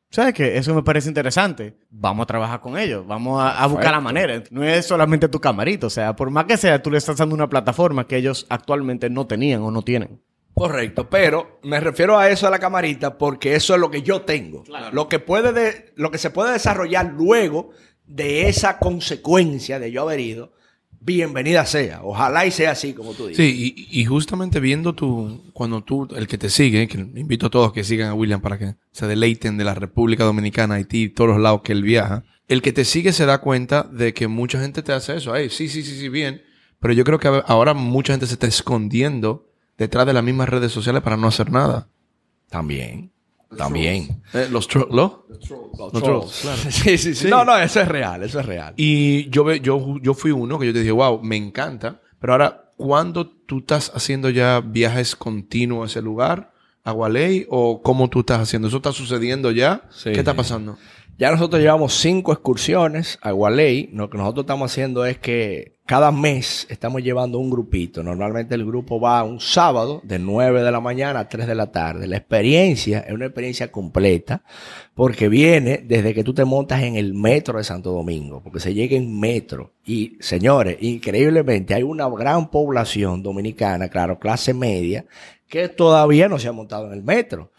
¿sabes qué? Eso me parece interesante. Vamos a trabajar con ellos. Vamos a, a buscar la manera. No es solamente tu camarito. O sea, por más que sea, tú le estás dando una plataforma que ellos actualmente no tenían o no tienen. Correcto, pero me refiero a eso a la camarita porque eso es lo que yo tengo. Lo que puede de- lo que se puede desarrollar luego de esa consecuencia de yo haber ido, bienvenida sea. Ojalá y sea así como tú dices. Sí, y, y justamente viendo tu, cuando tú, el que te sigue, que invito a todos que sigan a William para que se deleiten de la República Dominicana, Haití, todos los lados que él viaja, el que te sigue se da cuenta de que mucha gente te hace eso. Ay, sí, sí, sí, sí, bien. Pero yo creo que ahora mucha gente se está escondiendo detrás de las mismas redes sociales para no hacer nada. También. También. Eh, los trolls, ¿lo? Los Los trolls, claro. Sí, sí, sí. No, no, eso es real, eso es real. Y yo, ve- yo, yo fui uno que yo te dije, wow, me encanta. Pero ahora, ¿cuándo tú estás haciendo ya viajes continuos a ese lugar, a Gualey? ¿O cómo tú estás haciendo? ¿Eso está sucediendo ya? Sí, ¿Qué está sí. pasando? Ya nosotros llevamos cinco excursiones a Gualey. Lo que nosotros estamos haciendo es que cada mes estamos llevando un grupito. Normalmente el grupo va un sábado de 9 de la mañana a 3 de la tarde. La experiencia es una experiencia completa porque viene desde que tú te montas en el metro de Santo Domingo, porque se llega en metro. Y señores, increíblemente hay una gran población dominicana, claro, clase media, que todavía no se ha montado en el metro.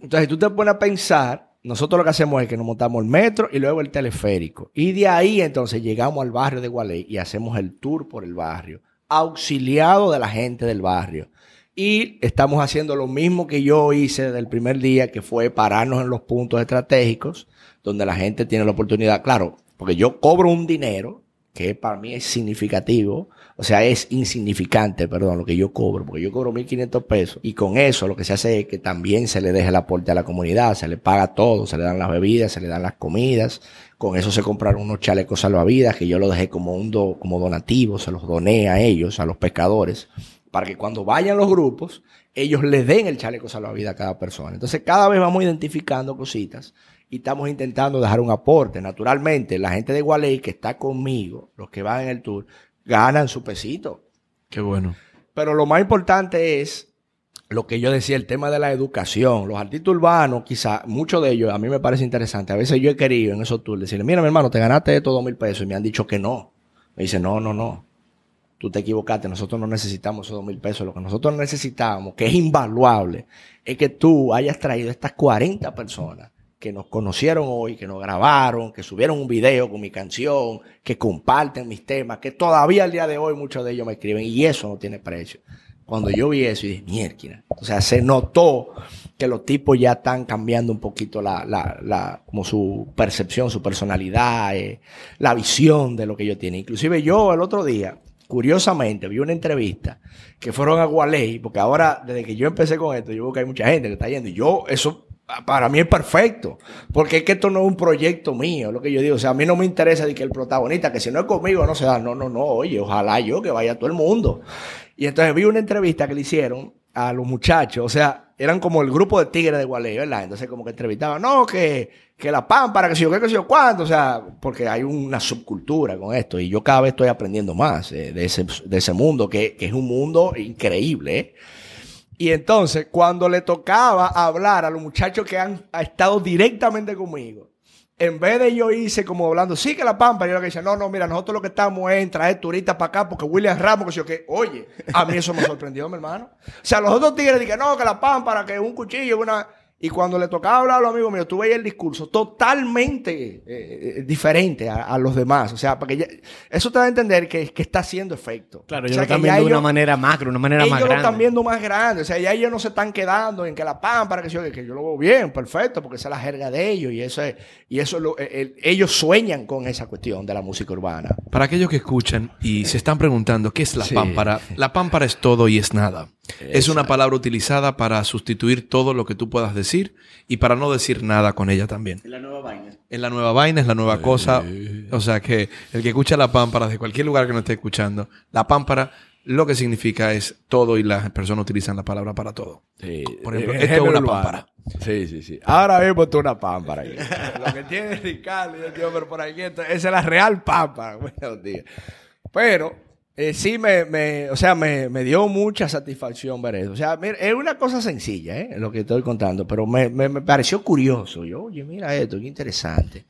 Entonces, tú te pones a pensar nosotros lo que hacemos es que nos montamos el metro y luego el teleférico. Y de ahí entonces llegamos al barrio de Gualey y hacemos el tour por el barrio, auxiliado de la gente del barrio. Y estamos haciendo lo mismo que yo hice desde el primer día, que fue pararnos en los puntos estratégicos, donde la gente tiene la oportunidad, claro, porque yo cobro un dinero que para mí es significativo, o sea, es insignificante, perdón, lo que yo cobro, porque yo cobro 1.500 pesos y con eso lo que se hace es que también se le deje el aporte a la comunidad, se le paga todo, se le dan las bebidas, se le dan las comidas, con eso se compraron unos chalecos salvavidas que yo lo dejé como un do, como donativo, se los doné a ellos, a los pescadores, para que cuando vayan los grupos, ellos le den el chaleco salvavidas a cada persona. Entonces, cada vez vamos identificando cositas y estamos intentando dejar un aporte. Naturalmente, la gente de Gualey que está conmigo, los que van en el tour, ganan su pesito. Qué bueno. Pero lo más importante es lo que yo decía, el tema de la educación. Los artistas urbanos, quizá, muchos de ellos, a mí me parece interesante. A veces yo he querido en esos tours decirle, mira, mi hermano, te ganaste estos dos mil pesos. Y me han dicho que no. Me dicen, no, no, no. Tú te equivocaste. Nosotros no necesitamos esos dos mil pesos. Lo que nosotros necesitamos, que es invaluable, es que tú hayas traído estas 40 personas que nos conocieron hoy, que nos grabaron, que subieron un video con mi canción, que comparten mis temas, que todavía al día de hoy muchos de ellos me escriben y eso no tiene precio. Cuando yo vi eso y dije, mierda. O sea, se notó que los tipos ya están cambiando un poquito la, la, la como su percepción, su personalidad, eh, la visión de lo que ellos tienen. Inclusive yo el otro día, curiosamente, vi una entrevista que fueron a Gualey, porque ahora, desde que yo empecé con esto, yo veo que hay mucha gente que está yendo y yo, eso para mí es perfecto, porque es que esto no es un proyecto mío, lo que yo digo, o sea, a mí no me interesa de que el protagonista, que si no es conmigo no se da, no, no, no, oye, ojalá yo que vaya todo el mundo. Y entonces vi una entrevista que le hicieron a los muchachos, o sea, eran como el grupo de tigres de Gualey, ¿verdad? Entonces como que entrevistaban, no, que, que la pámpara, que si yo qué, que si yo cuánto, o sea, porque hay una subcultura con esto y yo cada vez estoy aprendiendo más eh, de, ese, de ese mundo, que, que es un mundo increíble, ¿eh? Y entonces, cuando le tocaba hablar a los muchachos que han estado directamente conmigo, en vez de yo hice como hablando, sí que la pampa, yo lo que decía, no, no, mira, nosotros lo que estamos es en traer turistas para acá porque William Ramos, que yo que, oye, a mí eso me sorprendió, mi hermano. O sea, los otros tigres dicen, no, que la pámpara, que un cuchillo, una... Y cuando le tocaba hablar a los amigos míos, tú veías el discurso totalmente eh, eh, diferente a, los demás. O sea, porque eso te da a entender que, que está haciendo efecto. Claro, o ellos sea, lo están ya viendo de una manera macro, una manera más ellos lo grande. están viendo más grande. O sea, ya ellos no se están quedando en que la pámpara, que yo, que yo lo veo bien, perfecto, porque esa es la jerga de ellos y eso es, y eso es lo- el- el- ellos sueñan con esa cuestión de la música urbana. Para aquellos que escuchan y se están preguntando qué es la Sí. pámpara, la pámpara es todo y es nada. Es una palabra utilizada para sustituir todo lo que tú puedas decir y para no decir nada con ella también. La nueva vaina. Es la nueva vaina, es la nueva cosa. O sea que el que escucha la pámpara de cualquier lugar que no esté escuchando, la pámpara lo que significa es todo y las personas utilizan la palabra para todo. Por ejemplo, Eh, esto es una pámpara. Sí, sí, sí. Ahora mismo esto es una pámpara. aquí. Lo que tiene Ricardo y el tío, pero por aquí, esto- esa es la real pámpara. Buenos días. Pero eh, sí me, me- o sea, me, me dio mucha satisfacción ver eso. O sea, mira, es una cosa sencilla, ¿eh? Lo que estoy contando, pero me, me- me pareció curioso. Yo, oye, mira esto, qué interesante.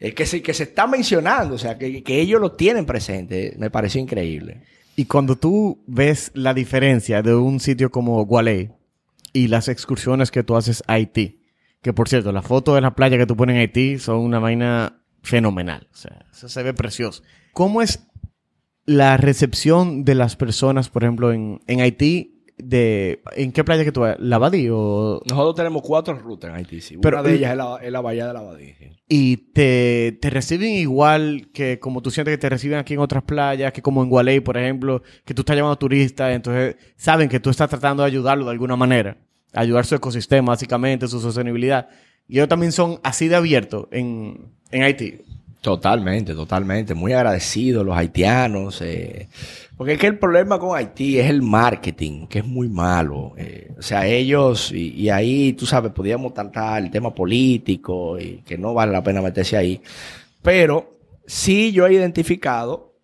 Es que se, que se está mencionando, o sea, que, que ellos lo tienen presente. Me pareció increíble. Y cuando tú ves la diferencia de un sitio como Gualey y las excursiones que tú haces a Haití, que por cierto, las fotos de la playa que tú pones en Haití son una vaina fenomenal. O sea, eso se ve precioso. ¿Cómo es la recepción de las personas, por ejemplo, en, en Haití? De, ¿En qué playa que tú vas? ¿Lavadí o...? Nosotros tenemos cuatro rutas en Haití, sí. Pero- Una de ellas es la, es la Bahía de la sí. Y te, te reciben igual que como tú sientes que te reciben aquí en otras playas, que como en Gualey, por ejemplo, que tú estás llevando turistas, entonces saben que tú estás tratando de ayudarlo de alguna manera, ayudar su ecosistema, básicamente, su sostenibilidad. Y ellos también son así de abiertos en, en Haití. Totalmente, totalmente. Muy agradecidos los haitianos. eh, porque es que el problema con Haití es el marketing, que es muy malo. eh, o sea, ellos, y, y ahí, tú sabes, podíamos tratar el tema político y que no vale la pena meterse ahí. Pero sí yo he identificado,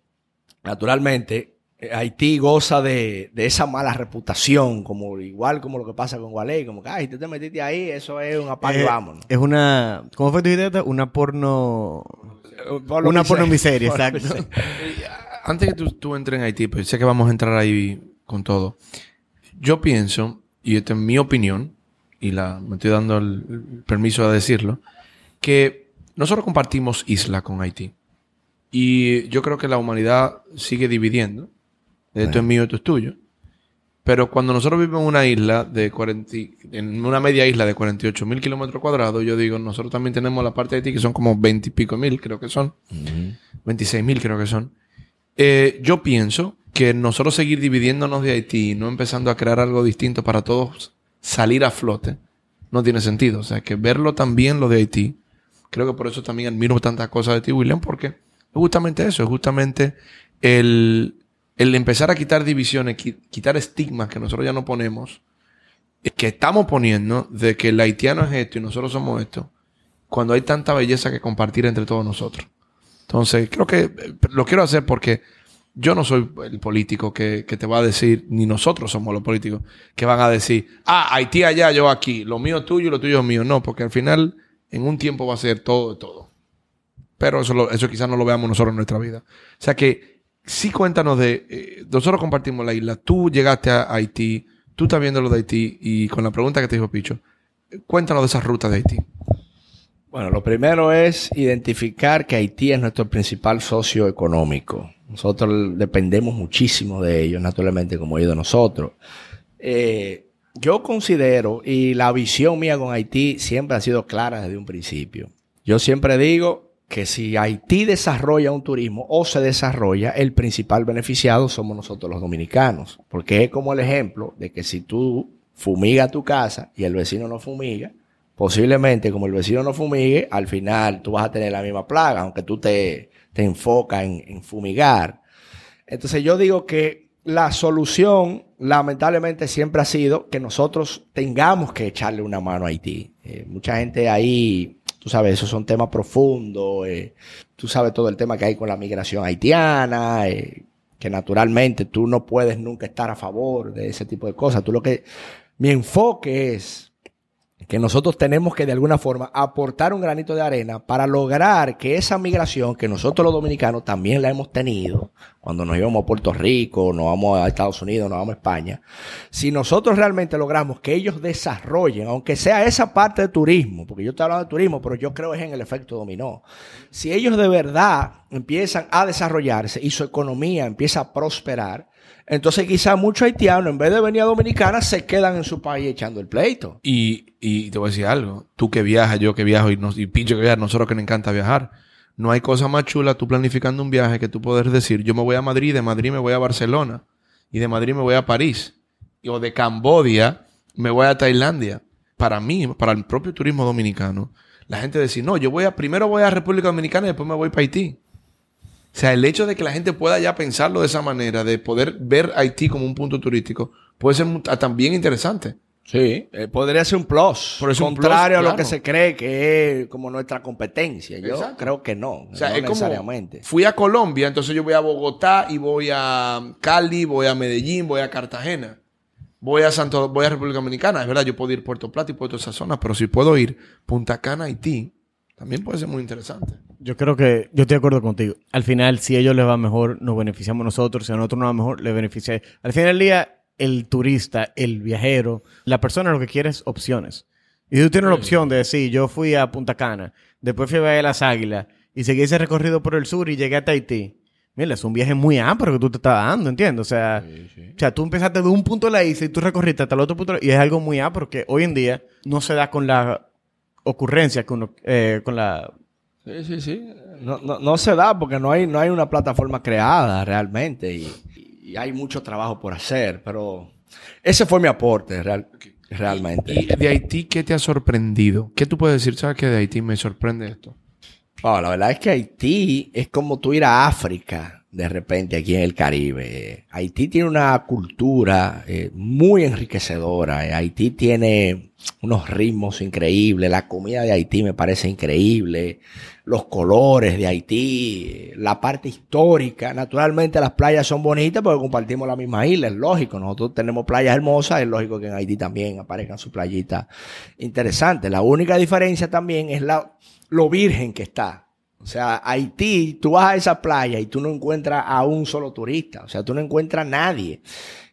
naturalmente, Haití goza de, de esa mala reputación, como igual como lo que pasa con Gualey, como que, ay, tú te metiste ahí, eso es un apague, Eh, vámonos. Es una... ¿Cómo fue tu idea? Una porno... Por Una Por lo que exacto. sea. Antes que tú, tú entres en Haití, pues sé que vamos a entrar ahí con todo. Yo pienso, y esta es mi opinión, y la, me estoy dando el, el permiso de decirlo, que nosotros compartimos isla con Haití. Y yo creo que la humanidad sigue dividiendo. Esto es mío, esto es tuyo. Pero cuando nosotros vivimos en una isla de 40, y- en una media isla de 48 mil kilómetros cuadrados, yo digo, nosotros también tenemos la parte de Haití que son como 20 y pico mil, creo que son. 26 mil creo que son. Eh, yo pienso que nosotros seguir dividiéndonos de Haití y no empezando a crear algo distinto para todos salir a flote, no tiene sentido. O sea, que verlo también lo de Haití, creo que por eso también admiro tantas cosas de ti, William, porque es justamente eso, es justamente el, el empezar a quitar divisiones, qui- quitar estigmas que nosotros ya no ponemos, eh, que estamos poniendo de que el haitiano es esto y nosotros somos esto, cuando hay tanta belleza que compartir entre todos nosotros. Entonces, creo que eh, lo quiero hacer porque yo no soy el político que, que te va a decir, ni nosotros somos los políticos que van a decir, ah, Haití allá, yo aquí, lo mío es tuyo y lo tuyo es mío. No, porque al final, en un tiempo va a ser todo de todo. Pero eso, eso quizás no lo veamos nosotros en nuestra vida. O sea que, sí cuéntanos de, eh, nosotros compartimos la isla, tú llegaste a Haití, tú estás viendo lo de Haití y con la pregunta que te dijo Picho, eh, cuéntanos de esas rutas de Haití. Bueno, lo primero es identificar que Haití es nuestro principal socio económico. Nosotros dependemos muchísimo de ellos, naturalmente, como ellos de nosotros. Eh, yo considero, y la visión mía con Haití siempre ha sido clara desde un principio. Yo siempre digo que si Haití desarrolla un turismo o se desarrolla, el principal beneficiado somos nosotros los dominicanos. Porque es como el ejemplo de que si tú fumigas tu casa y el vecino no fumiga, posiblemente como el vecino no fumigue, al final tú vas a tener la misma plaga, aunque tú te, te enfocas en, en fumigar. Entonces yo digo que la solución lamentablemente siempre ha sido que nosotros tengamos que echarle una mano a Haití. Eh, mucha gente ahí, tú sabes, esos son temas profundos, eh, tú sabes todo el tema que hay con la migración haitiana, eh, que naturalmente tú no puedes nunca estar a favor de ese tipo de cosas. Tú lo que, mi enfoque es que nosotros tenemos que de alguna forma aportar un granito de arena para lograr que esa migración que nosotros los dominicanos también la hemos tenido cuando nos íbamos a Puerto Rico, nos vamos a Estados Unidos, nos vamos a España, si nosotros realmente logramos que ellos desarrollen, aunque sea esa parte de turismo, porque yo estoy hablando de turismo, pero yo creo es en el efecto dominó, si ellos de verdad empiezan a desarrollarse y su economía empieza a prosperar, entonces quizá muchos haitianos en vez de venir a Dominicana se quedan en su país echando el pleito. Y, y te voy a decir algo. Tú que viajas, yo que viajo y, nos, y Pincho que viaja, nosotros que nos encanta viajar. No hay cosa más chula tú planificando un viaje que tú poder decir, yo me voy a Madrid, de Madrid me voy a Barcelona y de Madrid me voy a París. O de Cambodia me voy a Tailandia. Para mí, para el propio turismo dominicano, la gente decir, no, yo voy a, primero voy a República Dominicana y después me voy para Haití. O sea, el hecho de que la gente pueda ya pensarlo de esa manera, de poder ver Haití como un punto turístico, puede ser también interesante. Sí, eh, podría ser un plus. Por eso un contrario plus, a lo que se cree que es como nuestra competencia. Yo Exacto. creo que no. O sea, no es como fui a Colombia, entonces yo voy a Bogotá y voy a Cali, voy a Medellín, voy a Cartagena, voy a Santo, voy a República Dominicana. Es verdad, yo puedo ir a Puerto Plata y puedo ir a esas zonas, pero si puedo ir Punta Cana, Haití, también puede ser muy interesante. Yo creo que yo estoy de acuerdo contigo. Al final, si a ellos les va mejor, nos beneficiamos nosotros. Si a nosotros nos va mejor, les beneficia. Al final del día, el turista, el viajero, la persona lo que quiere es opciones. Y tú tienes la opción de decir, yo fui a Punta Cana, después fui a Bahía de las Águilas y seguí ese recorrido por el sur y llegué hasta Haití. Mira, es un viaje muy amplio que tú te estás dando, ¿entiendes? O sea, o sea, tú empezaste de un punto de la isla y tú recorriste hasta el otro punto de la- y es algo muy amplio que hoy en día no se da con la ocurrencia, con, eh, con la Sí, sí, sí. No, no, no se da porque no hay, no hay una plataforma creada realmente y, y hay mucho trabajo por hacer, pero ese fue mi aporte real- realmente. ¿Y de Haití qué te ha sorprendido? ¿Qué tú puedes decir? ¿Sabes que de Haití me sorprende esto? Wow, la verdad es que Haití es como tú ir a África de repente aquí en el Caribe. Haití tiene una cultura eh, muy enriquecedora. Eh, Haití tiene unos ritmos increíbles. La comida de Haití me parece increíble. Los colores de Haití, la parte histórica. Naturalmente las playas son bonitas porque compartimos la misma isla, es lógico. Nosotros tenemos playas hermosas, es lógico que en Haití también aparezcan sus playitas interesantes. La única diferencia también es la, lo virgen que está. O sea, Haití, tú vas a esa playa y tú no encuentras a un solo turista. O sea, tú no encuentras a nadie.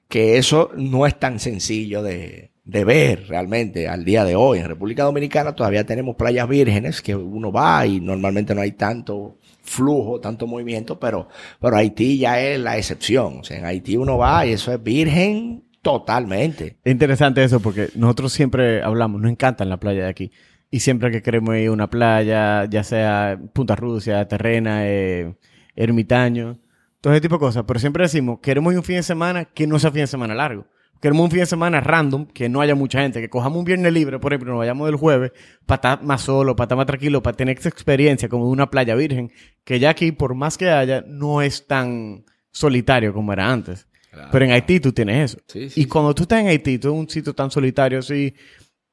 Que eso no es tan sencillo de, de ver realmente al día de hoy. En República Dominicana todavía tenemos playas vírgenes que uno va y normalmente no hay tanto flujo, tanto movimiento, pero, pero Haití ya es la excepción. O sea, en Haití uno va y eso es virgen totalmente. Es interesante eso porque nosotros siempre hablamos, nos encanta la playa de aquí. Y siempre que queremos ir a una playa, ya sea Punta Rusia, Terrena, eh, Ermitaño, todo ese tipo de cosas. Pero siempre decimos, queremos ir un fin de semana que no sea fin de semana largo. Queremos un fin de semana random, que no haya mucha gente, que cojamos un viernes libre, por ejemplo, nos vayamos del jueves, para estar más solo, para estar más tranquilo, para tener esa experiencia como de una playa virgen, que ya aquí, por más que haya, no es tan solitario como era antes. Pero en Haití tú tienes eso. Sí, sí, y sí. cuando tú estás en Haití, tú en un sitio tan solitario así,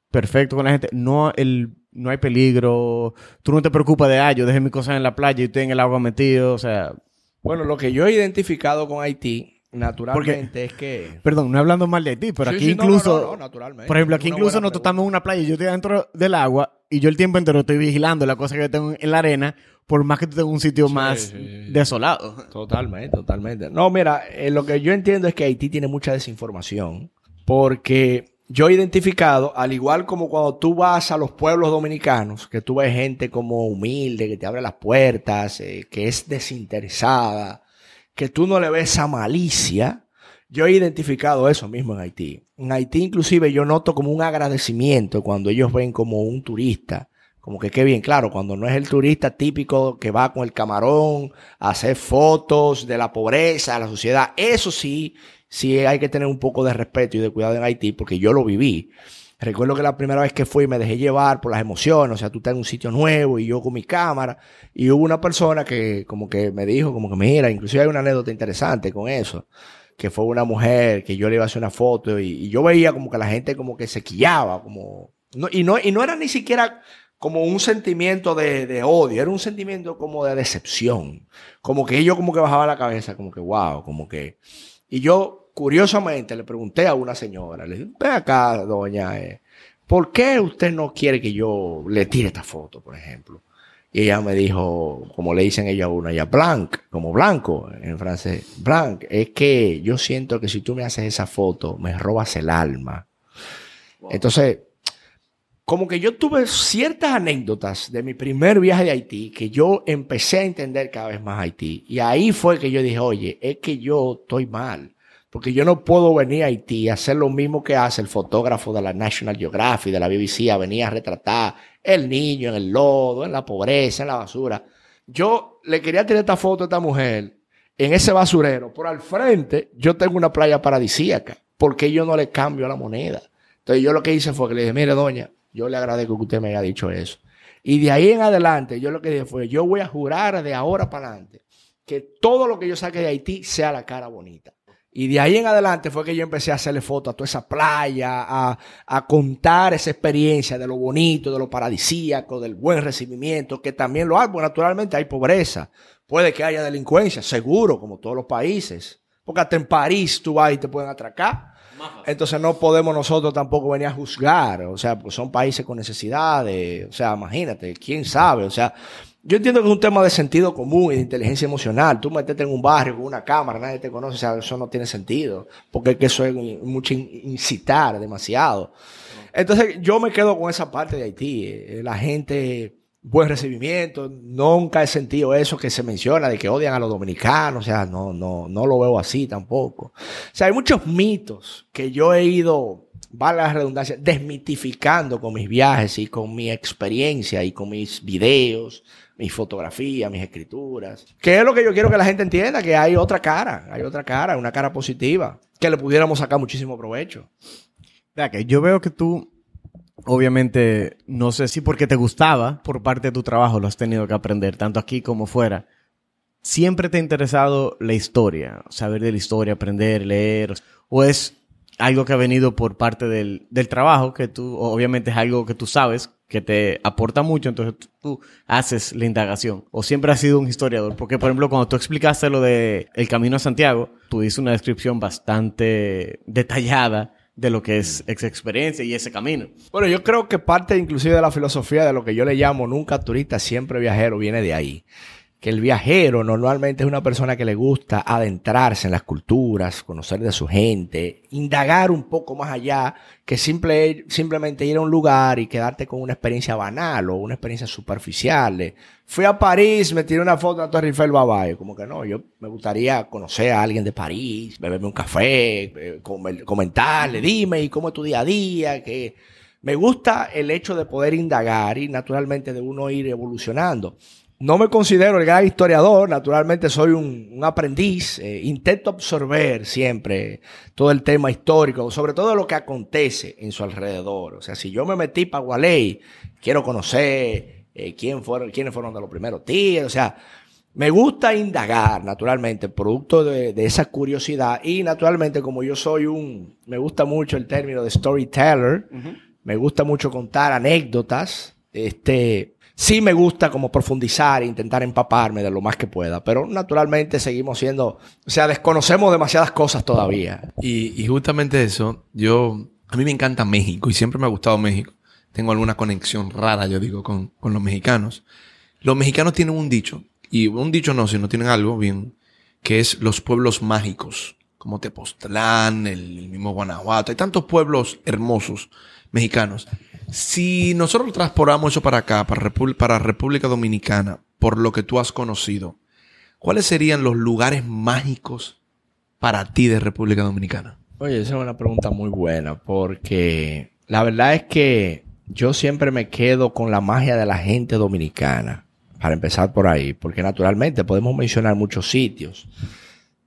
perfecto con la gente, no, el, no hay peligro, tú no te preocupas de, ah, yo dejé mis cosas en la playa y estoy en el agua metido, o sea, Bueno, lo que yo he identificado con Haití, naturalmente, es que... perdón, no hablando mal de Haití, pero Sí, aquí sí, incluso, no, no, no, naturalmente. por ejemplo, aquí incluso nosotros estamos en una playa y yo estoy dentro del agua y yo el tiempo entero estoy vigilando la cosa que yo tengo en la arena, por más que tú tengas un sitio más sí, desolado. Totalmente, totalmente. No, mira, eh, lo que yo entiendo es que Haití tiene mucha desinformación porque yo he identificado, al igual como cuando tú vas a los pueblos dominicanos, que tú ves gente como humilde, que te abre las puertas, eh, que es desinteresada, que tú no le ves esa malicia, yo he identificado eso mismo en Haití. En Haití inclusive yo noto como un agradecimiento cuando ellos ven como un turista. Como que qué bien, claro, cuando no es el turista típico que va con el camarón a hacer fotos de la pobreza, de la sociedad. Eso sí, sí hay que tener un poco de respeto y de cuidado en Haití porque yo lo viví. Recuerdo que la primera vez que fui me dejé llevar por las emociones, o sea, tú estás en un sitio nuevo y yo con mi cámara y hubo una persona que como que me dijo, como que mira, inclusive hay una anécdota interesante con eso, que fue una mujer que yo le iba a hacer una foto y, yo veía como que la gente como que se quillaba, como, y, no, y no era ni siquiera como un sentimiento de, de odio, era un sentimiento como de decepción, como que yo como que bajaba la cabeza, como que wow, como que... Y yo, curiosamente, le pregunté a una señora, le dije, ven acá, doña, eh, ¿por qué usted no quiere que yo le tire esta foto, por ejemplo? Y ella me dijo, como le dicen ella a una, ella blanc, como blanco en francés, blanc, es que yo siento que si tú me haces esa foto, me robas el alma. Entonces, como que yo tuve ciertas anécdotas de mi primer viaje de Haití que yo empecé a entender cada vez más Haití. Y ahí fue que yo dije, oye, es que yo estoy mal. Porque yo no puedo venir a Haití a hacer lo mismo que hace el fotógrafo de la National Geographic, de la BBC, a venir a retratar el niño en el lodo, en la pobreza, en la basura. Yo le quería tirar esta foto a esta mujer en ese basurero. Por al frente, yo tengo una playa paradisíaca. porque yo no le cambio la moneda? Entonces yo lo que hice fue que le dije, mire, doña, yo le agradezco que usted me haya dicho eso. Y de ahí en adelante, yo lo que dije fue, yo voy a jurar de ahora para adelante que todo lo que yo saque de Haití sea la cara bonita. Y de ahí en adelante fue que yo empecé a hacerle fotos a toda esa playa, a, a, contar esa experiencia de lo bonito, de lo paradisíaco, del buen recibimiento, que también lo hay, porque naturalmente hay pobreza. Puede que haya delincuencia, seguro, como todos los países. Porque hasta en París tú vas y te pueden atracar. Entonces no podemos nosotros tampoco venir a juzgar, o sea, porque son países con necesidades, o sea, imagínate, quién sabe, o sea, yo entiendo que es un tema de sentido común y de inteligencia emocional. Tú meterte en un barrio con una cámara, nadie te conoce, o sea, eso no tiene sentido, porque es que eso es mucho incitar demasiado. Entonces yo me quedo con esa parte de Haití, eh, la gente buen recibimiento. Nunca he sentido eso que se menciona de que odian a los dominicanos. O sea, no, no, no lo veo así tampoco. O sea, hay muchos mitos que yo he ido, vale la redundancia, desmitificando con mis viajes y con mi experiencia y con mis videos, mis fotografías, mis escrituras. Que es lo que yo quiero que la gente entienda, que hay otra cara, hay otra cara, una cara positiva, que le pudiéramos sacar muchísimo provecho. Que yo veo que tú obviamente, no sé si porque te gustaba, por parte de tu trabajo lo has tenido que aprender, tanto aquí como fuera. ¿Siempre te ha interesado la historia? Saber de la historia, aprender, leer. ¿O es algo que ha venido por parte del, del trabajo, que tú, obviamente es algo que tú sabes, que te aporta mucho, entonces tú haces la indagación? ¿O siempre has sido un historiador? Porque, por ejemplo, cuando tú explicaste lo de El Camino a Santiago, tú diste una descripción bastante detallada de lo que es esa experiencia y ese camino. Bueno, yo creo que parte inclusive de la filosofía de lo que yo le llamo nunca turista, siempre viajero, viene de ahí. Que el viajero normalmente es una persona que le gusta adentrarse en las culturas, conocer de su gente, indagar un poco más allá que simple, simplemente ir a un lugar y quedarte con una experiencia banal o una experiencia superficial. Fui a París, me tiré una foto de la Torre Eiffel, bye Como que no, yo me gustaría conocer a alguien de París, beberme un café, eh, comentarle, dime, ¿y cómo es tu día a día? Que me gusta el hecho de poder indagar y naturalmente de uno ir evolucionando. No me considero el gran historiador, naturalmente soy un, aprendiz, eh, intento absorber siempre todo el tema histórico, sobre todo lo que acontece en su alrededor. O sea, si yo me metí para Gualey, quiero conocer eh, quién fueron, quiénes fueron de los primeros tíos, o sea, me gusta indagar, naturalmente, producto de, esa curiosidad y naturalmente como yo soy un, me gusta mucho el término de storyteller, me gusta mucho contar anécdotas, este sí me gusta como profundizar e intentar empaparme de lo más que pueda, pero naturalmente seguimos siendo, o sea, desconocemos demasiadas cosas todavía. Y, justamente eso, yo, a mí me encanta México y siempre me ha gustado México. Tengo alguna conexión rara, yo digo, con, los mexicanos. Los mexicanos tienen un dicho, y un dicho no, sino tienen algo bien, que es los pueblos mágicos, como Tepoztlán, el mismo Guanajuato. Hay tantos pueblos hermosos mexicanos. Si nosotros transportamos eso para acá, para, República Dominicana, por lo que tú has conocido, ¿cuáles serían los lugares mágicos para ti de República Dominicana? Oye, esa es una pregunta muy buena, porque la verdad es que yo siempre me quedo con la magia de la gente dominicana, para empezar por ahí, porque naturalmente podemos mencionar muchos sitios.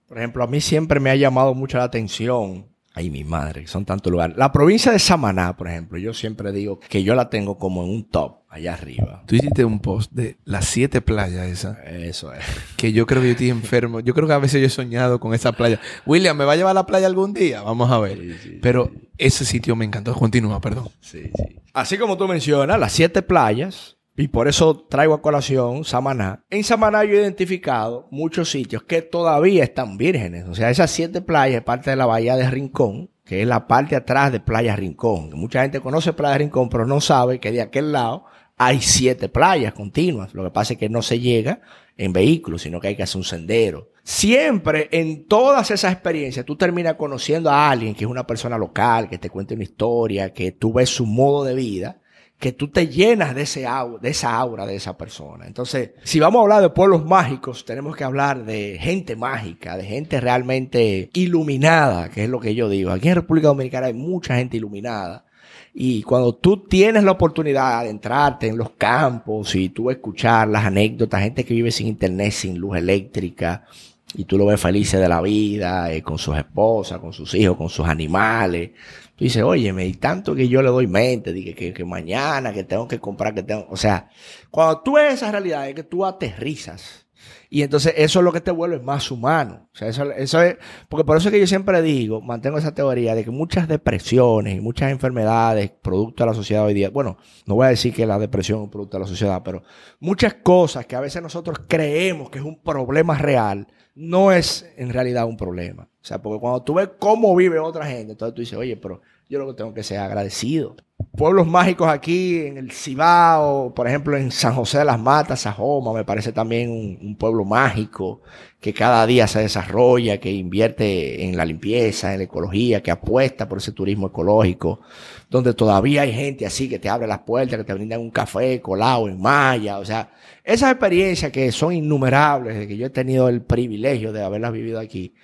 Por ejemplo, a mí siempre me ha llamado mucho la atención Ay, mi madre, son tantos lugares. La provincia de Samaná, por ejemplo, yo siempre digo que yo la tengo como en un top, allá arriba. Tú hiciste un post de las siete playas esas. Eso es. Que yo creo que yo estoy enfermo. Yo creo que a veces yo he soñado con esa playa. William, ¿me va a llevar a la playa algún día? Vamos a ver. Pero ese sitio me encantó. Continúa, perdón. Sí, sí. Así como tú mencionas, las siete playas, y por eso traigo a colación Samaná. En Samaná yo he identificado muchos sitios que todavía están vírgenes. O sea, esas siete playas parte de la bahía de Rincón, que es la parte atrás de Playa Rincón. Mucha gente conoce Playa Rincón, pero no sabe que de aquel lado hay siete playas continuas. Lo que pasa es que no se llega en vehículos, sino que hay que hacer un sendero. Siempre en todas esas experiencias tú terminas conociendo a alguien que es una persona local, que te cuente una historia, que tú ves su modo de vida que tú te llenas de, ese de esa aura de esa persona. Entonces, si vamos a hablar de pueblos mágicos, tenemos que hablar de gente mágica, de gente realmente iluminada, que es lo que yo digo. Aquí en República Dominicana hay mucha gente iluminada. Y cuando tú tienes la oportunidad de entrarte en los campos y tú escuchar las anécdotas, gente que vive sin internet, sin luz eléctrica, y tú lo ves feliz de la vida, eh, con sus esposas, con sus hijos, con sus animales, Tú dices, óyeme, y tanto que yo le doy mente, dije que, que, mañana, que tengo que comprar, que tengo. O sea, cuando tú ves esa realidad, es que tú aterrizas. Y entonces eso es lo que te vuelve más humano. O sea, eso, es. Porque por eso es que yo siempre digo, mantengo esa teoría de que muchas depresiones y muchas enfermedades, producto de la sociedad hoy día. Bueno, no voy a decir que la depresión es producto de la sociedad, pero muchas cosas que a veces nosotros creemos que es un problema real, no es en realidad un problema. O sea, porque cuando tú ves cómo vive otra gente, entonces tú dices, oye, pero yo lo que tengo que ser agradecido. Pueblos mágicos aquí en el Cibao, por ejemplo en San José de las Matas, Sajoma, me parece también un, pueblo mágico que cada día se desarrolla, que invierte en la limpieza, en la ecología, que apuesta por ese turismo ecológico, donde todavía hay gente así que te abre las puertas, que te brindan un café colado en malla, o sea, esas experiencias que son innumerables, que yo he tenido el privilegio de haberlas vivido aquí,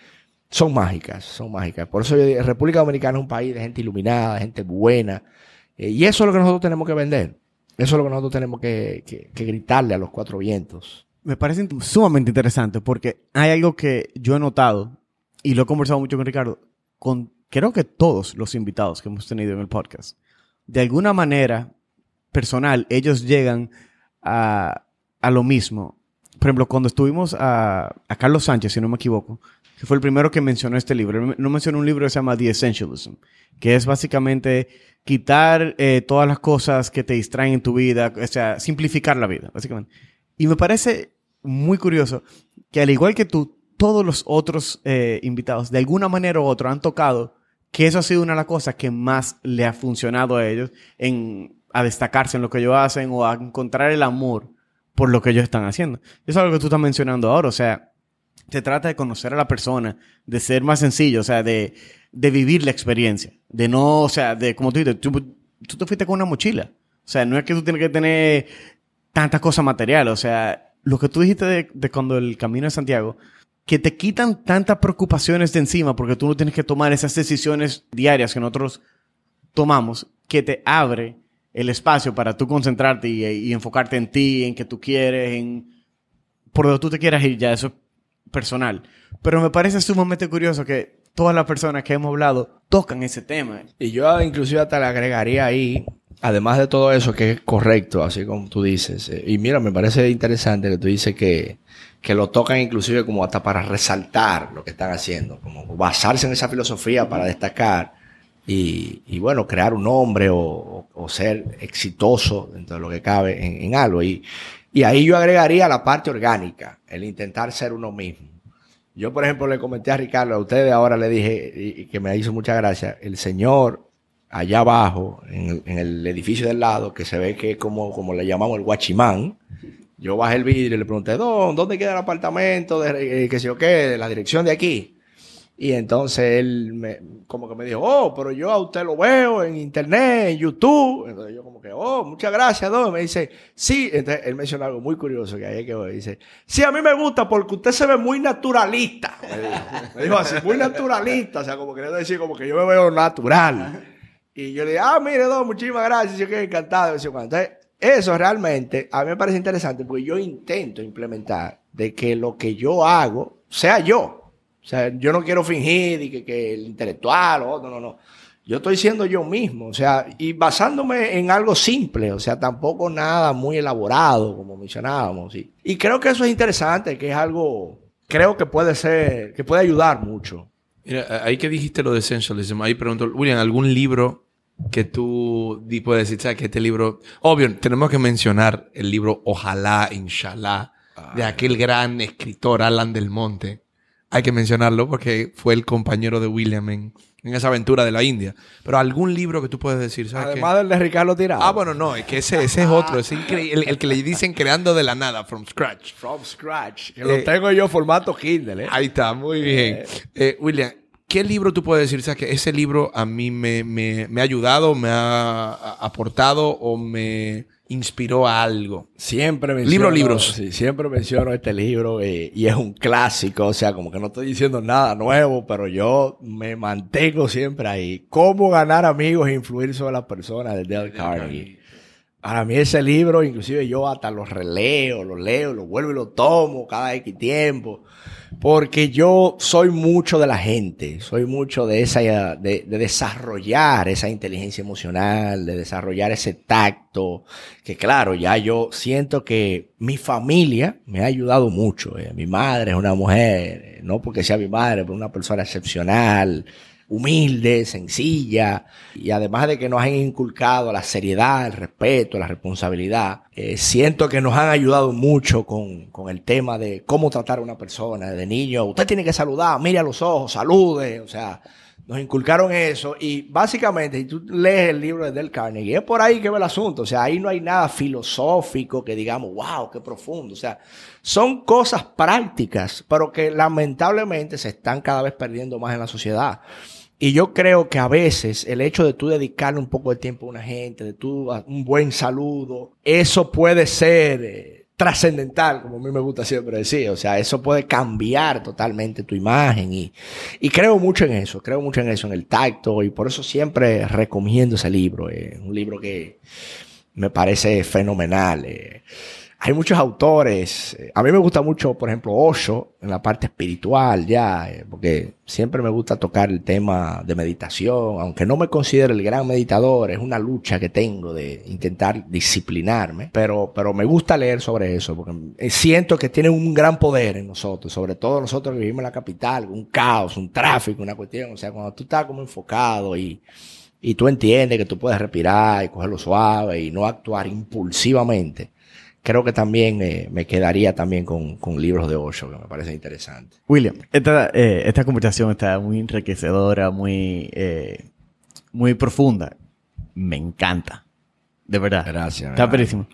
son mágicas, son mágicas. Por eso yo República Dominicana es un país de gente iluminada, de gente buena. Eh, y eso es lo que nosotros tenemos que vender. Eso es lo que nosotros tenemos que, gritarle a los cuatro vientos. Me parece sumamente interesante porque hay algo que yo he notado y lo he conversado mucho con Ricardo, con creo que todos los invitados que hemos tenido en el podcast. De alguna manera personal, ellos llegan a, a lo mismo. Por ejemplo, cuando estuvimos a, a Carlos Sánchez, si no me equivoco, que fue el primero que mencionó este libro. No mencionó un libro que se llama The Essentialism, que es básicamente quitar eh, todas las cosas que te distraen en tu vida, o sea, simplificar la vida, básicamente. Y me parece muy curioso que al igual que tú, todos los otros eh, invitados, de alguna manera u otra, han tocado que eso ha sido una de las cosas que más le ha funcionado a ellos en, a destacarse en lo que ellos hacen o a encontrar el amor por lo que ellos están haciendo. Eso es algo que tú estás mencionando ahora, o sea, se trata de conocer a la persona, de ser más sencillo, o sea, de, de vivir la experiencia, de no, o sea, de como tú dices, tú, tú te fuiste con una mochila, o sea, no es que tú tienes que tener tantas cosas materiales, o sea, lo que tú dijiste de, cuando el camino de Santiago, que te quitan tantas preocupaciones de encima porque tú no tienes que tomar esas decisiones diarias que nosotros tomamos, que te abre el espacio para tú concentrarte y, enfocarte en ti, en que tú quieres, en por donde tú te quieras ir, ya eso es personal. Pero me parece sumamente curioso que todas las personas que hemos hablado tocan ese tema. Y yo inclusive hasta le agregaría ahí, además de todo eso que es correcto, así como tú dices. eh, Y mira, me parece interesante que tú dices que, que lo tocan inclusive como hasta para resaltar lo que están haciendo, como basarse en esa filosofía para destacar y, bueno, crear un nombre o, ser exitoso dentro de lo que cabe en, en algo. Y, y ahí yo agregaría la parte orgánica, el intentar ser uno mismo. Yo, por ejemplo, le comenté a Ricardo, a ustedes ahora le dije, y, que me hizo mucha gracia, el señor allá abajo, en el, en el edificio del lado, que se ve que es como, como le llamamos el guachimán, yo bajé el vidrio y le pregunté, "Don, ¿dónde queda el apartamento? De, eh, que sé yo qué, de la dirección de aquí. Y entonces él me, como que me dijo, oh, pero yo a usted lo veo en internet, en YouTube. Entonces yo como que, oh, muchas gracias, Don. Me dice, sí. Entonces él mencionó algo muy curioso que ahí es que voy. Dice, sí, a mí me gusta porque usted se ve muy naturalista. Me dijo, me dijo así, muy naturalista. O sea, como queriendo decir, como que yo me veo natural. Y yo le dije, ah, mire, Don, muchísimas gracias. Yo quedé encantado. Entonces, eso realmente a mí me parece interesante porque yo intento implementar de que lo que yo hago sea yo. O sea, yo no quiero fingir y que, que el intelectual o no, no, no. Yo estoy siendo yo mismo, o sea, y basándome en algo simple, o sea, tampoco nada muy elaborado, como mencionábamos. Y, y creo que eso es interesante, que es algo, creo que puede ser, que puede ayudar mucho. Mira, ahí que dijiste lo de essentialism, ahí pregunto, William, ¿algún libro que tú puedes decir, sabes que este libro, obvio, tenemos que mencionar el libro Ojalá, Inshallah, de aquel gran escritor Alan del Monte. Hay que mencionarlo porque fue el compañero de William en, en esa aventura de la India. Pero algún libro que tú puedes decir, ¿sabes qué? Además del de Ricardo Tirado. Ah, bueno, no, es que ese, ese es otro, es increíble, el, el que le dicen creando de la nada, from scratch. From scratch, que Eh, lo tengo yo formato Kindle, ¿eh? Ahí está, muy bien. Eh, William, ¿qué libro tú puedes decir? ¿Sabes que ese libro a mí me, me- me ha ayudado, me ha aportado o me inspiró a algo? Siempre menciono. Libro, libros. Sí, siempre menciono este libro eh, y es un clásico. O sea, como que no estoy diciendo nada nuevo, pero yo me mantengo siempre ahí. ¿Cómo ganar amigos e influir sobre las personas de Dale Carnegie? Para mí ese libro, inclusive yo hasta lo releo, lo leo, lo vuelvo y lo tomo cada X tiempo. Porque yo soy mucho de la gente, soy mucho de esa, de, de desarrollar esa inteligencia emocional, de desarrollar ese tacto, que claro, ya yo siento que mi familia me ha ayudado mucho. eh. Mi madre es una mujer, no porque sea mi madre, pero una persona excepcional, humilde, sencilla, y además de que nos han inculcado la seriedad, el respeto, la responsabilidad, eh, siento que nos han ayudado mucho con, con el tema de cómo tratar a una persona. De niño, usted tiene que saludar, mire a los ojos, salude, o sea, nos inculcaron eso y básicamente, si tú lees el libro de Del Carnegie, es por ahí que ve el asunto. O sea, ahí no hay nada filosófico que digamos, wow, qué profundo. O sea, son cosas prácticas, pero que lamentablemente se están cada vez perdiendo más en la sociedad. Y yo creo que a veces el hecho de tú dedicarle un poco de tiempo a una gente, de tú un buen saludo, eso puede ser eh, trascendental, como a mí me gusta siempre decir. O sea, eso puede cambiar totalmente tu imagen. Y, y creo mucho en eso, creo mucho en eso, en el tacto. Y por eso siempre recomiendo ese libro. Es un libro que me parece fenomenal. eh. Hay muchos autores. eh, A mí me gusta mucho, por ejemplo, Osho en la parte espiritual, ya, eh, porque siempre me gusta tocar el tema de meditación, aunque no me considero el gran meditador, es una lucha que tengo de intentar disciplinarme, pero, pero me gusta leer sobre eso, porque eh, siento que tiene un gran poder en nosotros, sobre todo nosotros que vivimos en la capital, un caos, un tráfico, una cuestión, o sea, cuando tú estás como enfocado y y tú entiendes que tú puedes respirar y cogerlo suave y no actuar impulsivamente, creo que también eh, me quedaría también con, con libros de Osho, que me parece interesante. William, esta, eh, esta conversación está muy enriquecedora, muy, eh, muy profunda. Me encanta. De verdad. Gracias, Está perísimo.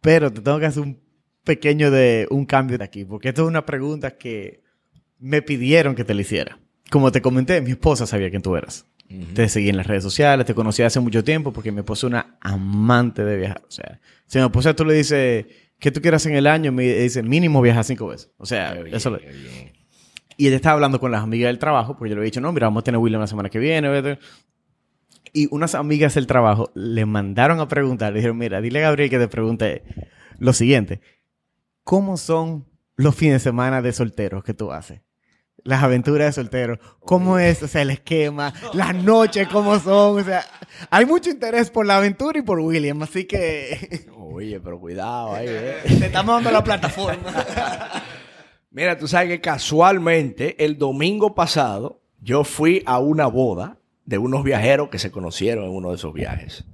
Pero te tengo que hacer un pequeño de un cambio de aquí, porque esto es una pregunta que me pidieron que te la hiciera. Como te comenté, mi esposa sabía quién tú eras. Te seguí en las redes sociales, te conocí hace mucho tiempo porque mi esposa es una amante de viajar. O sea, si mi esposa tú le dices, ¿qué tú quieras en el año? Me dice, mínimo viajar cinco veces. O sea, bien, eso lo- bien. Y ella estaba hablando con las amigas del trabajo, porque yo le había dicho, no, mira, vamos a tener William la semana que viene. ¿verdad? Y unas amigas del trabajo le mandaron a preguntar, le dijeron, mira, dile a Gabriel que te pregunte lo siguiente. ¿Cómo son los fines de semana de solteros que tú haces? Las aventuras de solteros. ¿Cómo es, o sea, el esquema? Las noches, ¿cómo son? O sea, hay mucho interés por la aventura y por William, así que Oye, pero cuidado ahí, ¿eh? te estamos dando la plataforma. Mira, tú sabes que casualmente el domingo pasado yo fui a una boda de unos viajeros que se conocieron en uno de esos viajes.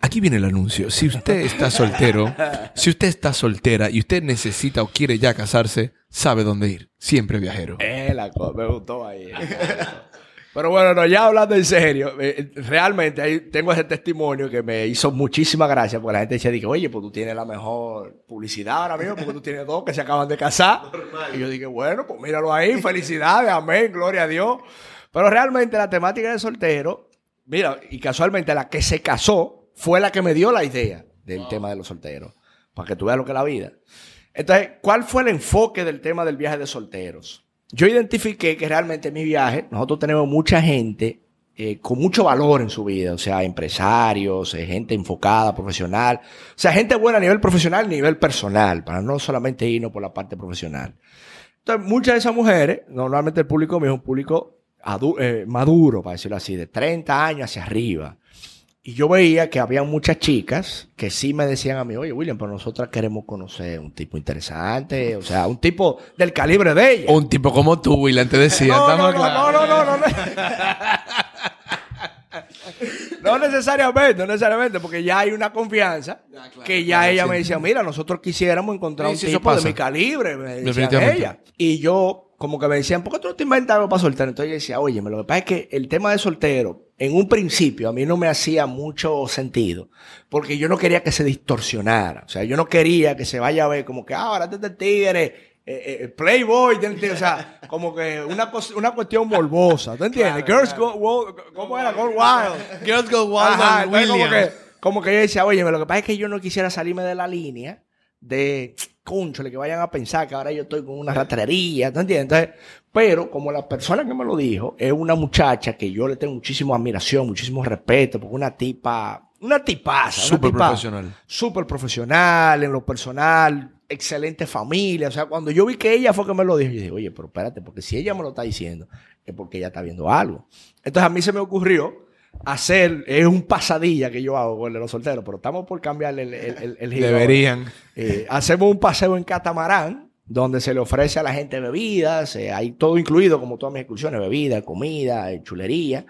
Aquí viene el anuncio. Si usted está soltero, si usted está soltera y usted necesita o quiere ya casarse, sabe dónde ir. Siempre viajero. Eh, la me gustó ahí. Pero bueno, no, ya hablando en serio, eh, realmente ahí tengo ese testimonio que me hizo muchísima gracia porque la gente decía, dije, oye, pues tú tienes la mejor publicidad ahora mismo porque tú tienes dos que se acaban de casar. Y yo dije, bueno, pues míralo ahí, felicidades, amén, gloria a Dios. Pero realmente la temática de soltero, mira, y casualmente la que se casó fue la que me dio la idea del tema de los solteros, para que tú veas lo que es la vida. Entonces, ¿cuál fue el enfoque del tema del viaje de solteros? Yo identifiqué que realmente en mi viaje nosotros tenemos mucha gente eh, con mucho valor en su vida, o sea, empresarios, eh, gente enfocada, profesional, o sea, gente buena a nivel profesional a nivel personal, para no solamente irnos por la parte profesional. Entonces, muchas de esas mujeres, normalmente el público mío es un público eh, maduro, para decirlo así, de 30 años hacia arriba. Y yo veía que había muchas chicas que sí me decían a mí, oye, William, pero nosotras queremos conocer un tipo interesante, o sea, un tipo del calibre de ella. Un tipo como tú, William, te decía. No, no, no, no, no, no, no. No necesariamente, no necesariamente, porque ya hay una confianza que ya ella me decía, mira, nosotros quisiéramos encontrar Sí, un sí, tipo de mi calibre, me decía Definitivamente. ella. Y yo, como que me decían, ¿por qué tú no te inventas algo para soltero? Entonces yo decía, oye, lo que pasa es que el tema de soltero, en un principio, a mí no me hacía mucho sentido, porque yo no quería que se distorsionara. O sea, yo no quería que se vaya a ver como que, ah, ahora este tigre, eh, eh, Playboy, ¿entiendes? o sea, como que una, una cuestión morbosa, ¿tú entiendes? Girls go, wo- ¿cómo era? Go wild. Girls go wild Ajá, como que, como que yo decía, oye, lo que pasa es que yo no quisiera salirme de la línea de, conchole, que vayan a pensar que ahora yo estoy con una ratrería, ¿tú entiendes? Entonces, pero como la persona que me lo dijo es una muchacha que yo le tengo muchísima admiración, muchísimo respeto, porque una tipa, una tipaza, Súper profesional. Súper profesional, en lo personal, excelente familia. O sea, cuando yo vi que ella fue que me lo dijo, yo dije, oye, pero espérate, porque si ella me lo está diciendo, es porque ella está viendo algo. Entonces a mí se me ocurrió hacer, es un pasadilla que yo hago con los solteros, pero estamos por cambiarle el, el, el- el giro ahora. Deberían. Eh, hacemos un paseo en catamarán, donde se le ofrece a la gente bebidas, eh, hay todo incluido, como todas mis excursiones, bebida, comida, eh, chulería.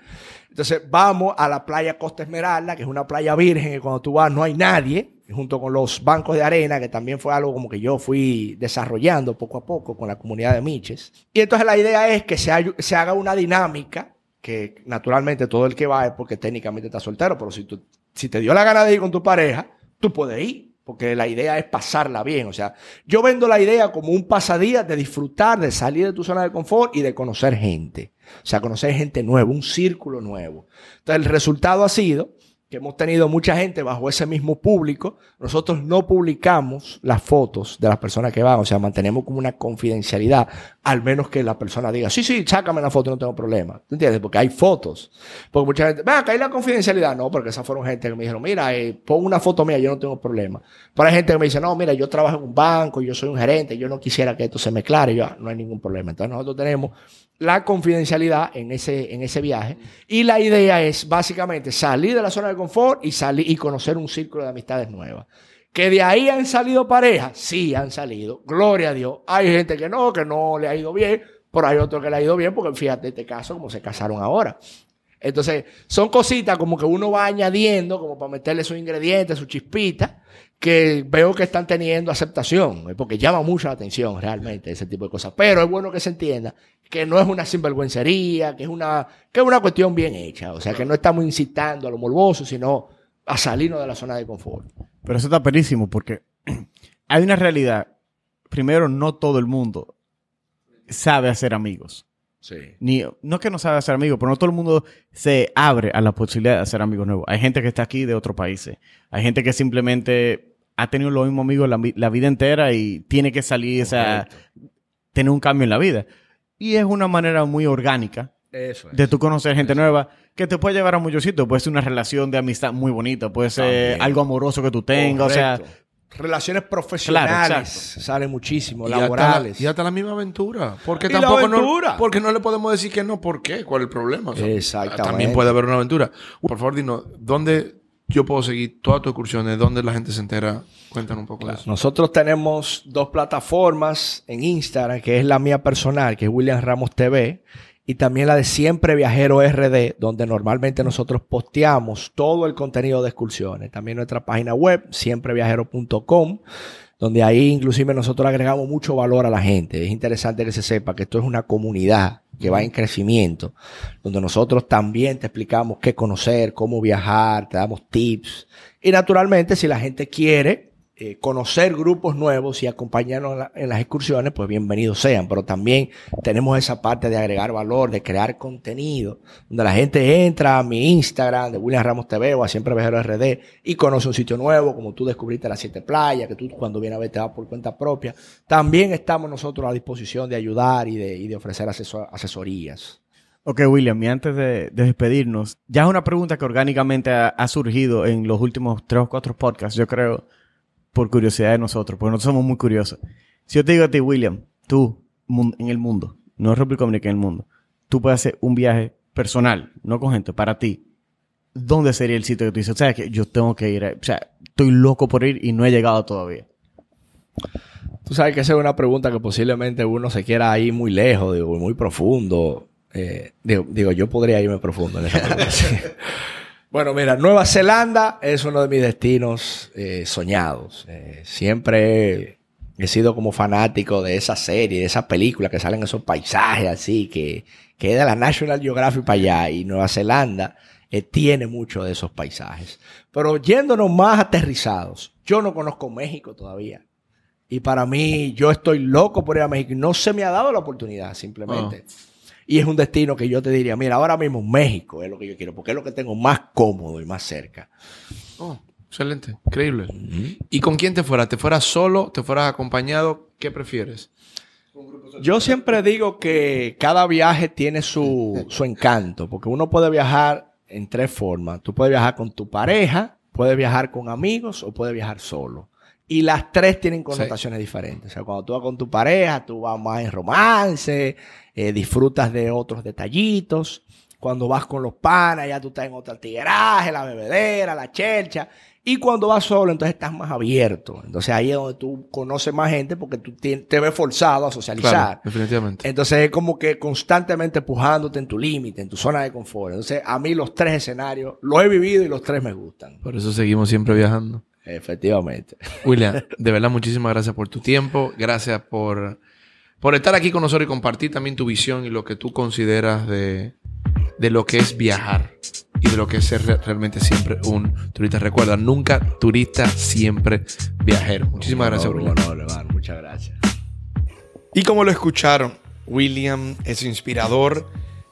Entonces vamos a la playa Costa Esmeralda, que es una playa virgen, que cuando tú vas no hay nadie, junto con los bancos de arena, que también fue algo como que yo fui desarrollando poco a poco con la comunidad de Miches. Y entonces la idea es que se, se haga una dinámica, que naturalmente todo el que va es porque técnicamente está soltero, pero si, tú, si te dio la gana de ir con tu pareja, tú puedes ir. Porque la idea es pasarla bien. O sea, yo vendo la idea como un pasadía de disfrutar, de salir de tu zona de confort y de conocer gente. O sea, conocer gente nueva, un círculo nuevo. Entonces, el resultado ha sido que hemos tenido mucha gente bajo ese mismo público. Nosotros no publicamos las fotos de las personas que van. O sea, mantenemos como una confidencialidad, al menos que la persona diga, sí, sí, sácame la foto, no tengo problema. ¿Tú entiendes? Porque hay fotos. Porque mucha gente, vea, acá hay la confidencialidad. No, porque esas fueron gente que me dijeron, mira, eh, pon una foto mía, yo no tengo problema. Pero hay gente que me dice, no, mira, yo trabajo en un banco, yo soy un gerente, yo no quisiera que esto se mezclare. Y yo, "Ah, no hay ningún problema. Entonces nosotros tenemos la confidencialidad en ese, en ese viaje. Y la idea es básicamente salir de la zona de confort y salir y conocer un círculo de amistades nuevas. Que de ahí han salido parejas, sí han salido, gloria a Dios. Hay gente que no, que no le ha ido bien, pero hay otro que le ha ido bien, porque fíjate este caso, como se casaron ahora. Entonces, son cositas como que uno va añadiendo, como para meterle sus ingredientes, sus chispitas, que veo que están teniendo aceptación, porque llama mucho la atención realmente ese tipo de cosas. Pero es bueno que se entienda que no es una sinvergüencería, que es una, que es una cuestión bien hecha. O sea, que no estamos incitando a lo morboso, sino a salirnos de la zona de confort. Pero eso está perísimo porque hay una realidad. Primero, no todo el mundo sabe hacer amigos. Sí. Ni, no que no sabe hacer amigos, pero no todo el mundo se abre a la posibilidad de hacer amigos nuevos. Hay gente que está aquí de otros países. Hay gente que simplemente ha tenido los mismos amigos la, vi- la vida entera y tiene que salir, o sea, tener un cambio en la vida. Y es una manera muy orgánica Eso es. de tú conocer gente nueva que te puede llevar a muchos sitios. Puede ser una relación de amistad muy bonita, puede ser También. algo amoroso que tú tengas, o sea. Relaciones profesionales Claro, salen muchísimo, Y hasta la- laborales. Y hasta la misma aventura. Porque Y tampoco aventura. no. Porque no le podemos decir que no. ¿Por qué? ¿Cuál es el problema? O sea, Exactamente. También puede haber una aventura. Por favor, dinos, ¿dónde yo puedo seguir todas tus excursiones? ¿Dónde la gente se entera? Cuéntanos un poco de eso. Nosotros tenemos dos plataformas en Instagram, que es la mía personal, que es William Ramos TV, y también la de Siempre Viajero RD, donde normalmente nosotros posteamos todo el contenido de excursiones. También nuestra página web, siempreviajero.com, donde ahí inclusive nosotros agregamos mucho valor a la gente. Es interesante que se sepa que esto es una comunidad que va en crecimiento, donde nosotros también te explicamos qué conocer, cómo viajar, te damos tips. Y naturalmente, si la gente quiere eh, conocer grupos nuevos y acompañarnos en, la- en las excursiones, pues bienvenidos sean. Pero también tenemos esa parte de agregar valor, de crear contenido, donde la gente entra a mi Instagram de William Ramos TV o a Siempre Viajero RD y conoce un sitio nuevo, como tú descubriste las siete playas, que tú cuando vienes a ver te vas por cuenta propia. También estamos nosotros a disposición de ayudar y de, y de ofrecer asesor- asesorías. Ok, William, y antes de, de despedirnos, ya es una pregunta que orgánicamente ha, ha surgido en los últimos tres o cuatro podcasts, yo creo, por curiosidad de nosotros, porque nosotros somos muy curiosos. Si yo te digo a ti, William, tú, en el mundo, no en República Dominicana, en el mundo, tú puedes hacer un viaje personal, no con gente, para ti, ¿dónde sería el sitio que tú dices? O sea, que yo tengo que ir, a- o sea, estoy loco por ir y no he llegado todavía. Tú sabes que esa es una pregunta que posiblemente uno se quiera ir muy lejos, digo, muy profundo. Eh, digo, digo, yo podría irme profundo en esa pregunta. Bueno, mira, Nueva Zelanda es uno de mis destinos eh, soñados. Eh, siempre he sido como fanático de esa serie, de esa película que salen esos paisajes así, que, que es de la National Geographic para allá. Y Nueva Zelanda eh, tiene mucho de esos paisajes. Pero yéndonos más aterrizados, yo no conozco México todavía. Y para mí, yo estoy loco por ir a México no se me ha dado la oportunidad, simplemente. Y es un destino que yo te diría, mira, ahora mismo México es lo que yo quiero, porque es lo que tengo más cómodo y más cerca. Oh, excelente. Increíble. ¿Y con quién te fueras? ¿Te fueras solo? ¿Te fueras acompañado? ¿Qué prefieres? Yo siempre digo que cada viaje tiene su, su encanto, porque uno puede viajar en tres formas. Tú puedes viajar con tu pareja, puedes viajar con amigos o puedes viajar solo. Y las tres tienen connotaciones diferentes. O sea, cuando tú vas con tu pareja, tú vas más en romance, eh, disfrutas de otros detallitos. Cuando vas con los panas, ya tú estás en otro tigueraje, la bebedera, la chelcha. Y cuando vas solo, entonces estás más abierto. Entonces ahí es donde tú conoces más gente porque tú te, te ves forzado a socializar. Claro, definitivamente. Entonces es como que constantemente empujándote en tu límite, en tu zona de confort. Entonces a mí los tres escenarios los he vivido y los tres me gustan. Por eso seguimos siempre viajando. Efectivamente. William, de verdad, muchísimas gracias por tu tiempo. Gracias por, por estar aquí con nosotros y compartir también tu visión y lo que tú consideras de, de lo que es viajar y de lo que es ser re- realmente siempre un turista. Recuerda, nunca turista, siempre viajero. Muchísimas gracias, William. honor, hermano. Muchas gracias. Y como lo escucharon, William es inspirador.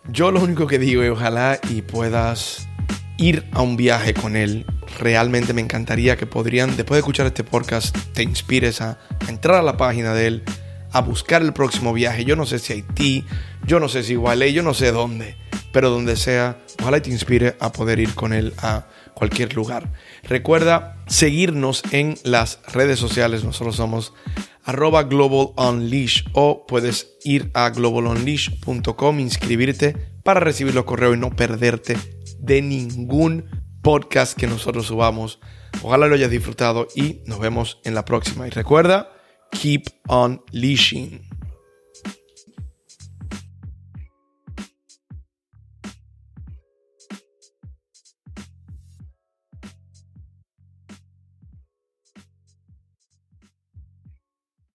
Yo lo único que digo es ojalá y puedas ir a un viaje con él. Realmente me encantaría que podrían, después de escuchar este podcast, te inspires a, entrar a la página de él, a buscar el próximo viaje. Yo no sé si Haití, yo no sé si Gualey, yo no sé dónde, pero donde sea, ojalá te inspire a poder ir con él a cualquier lugar. Recuerda seguirnos en las redes sociales. Nosotros somos arroba Global Unleash o puedes ir a globalunleash.com, inscribirte para recibir los correos y no perderte de ningún podcast que nosotros subamos. Ojalá lo hayas disfrutado y nos vemos en la próxima. Y recuerda, keep on leashing.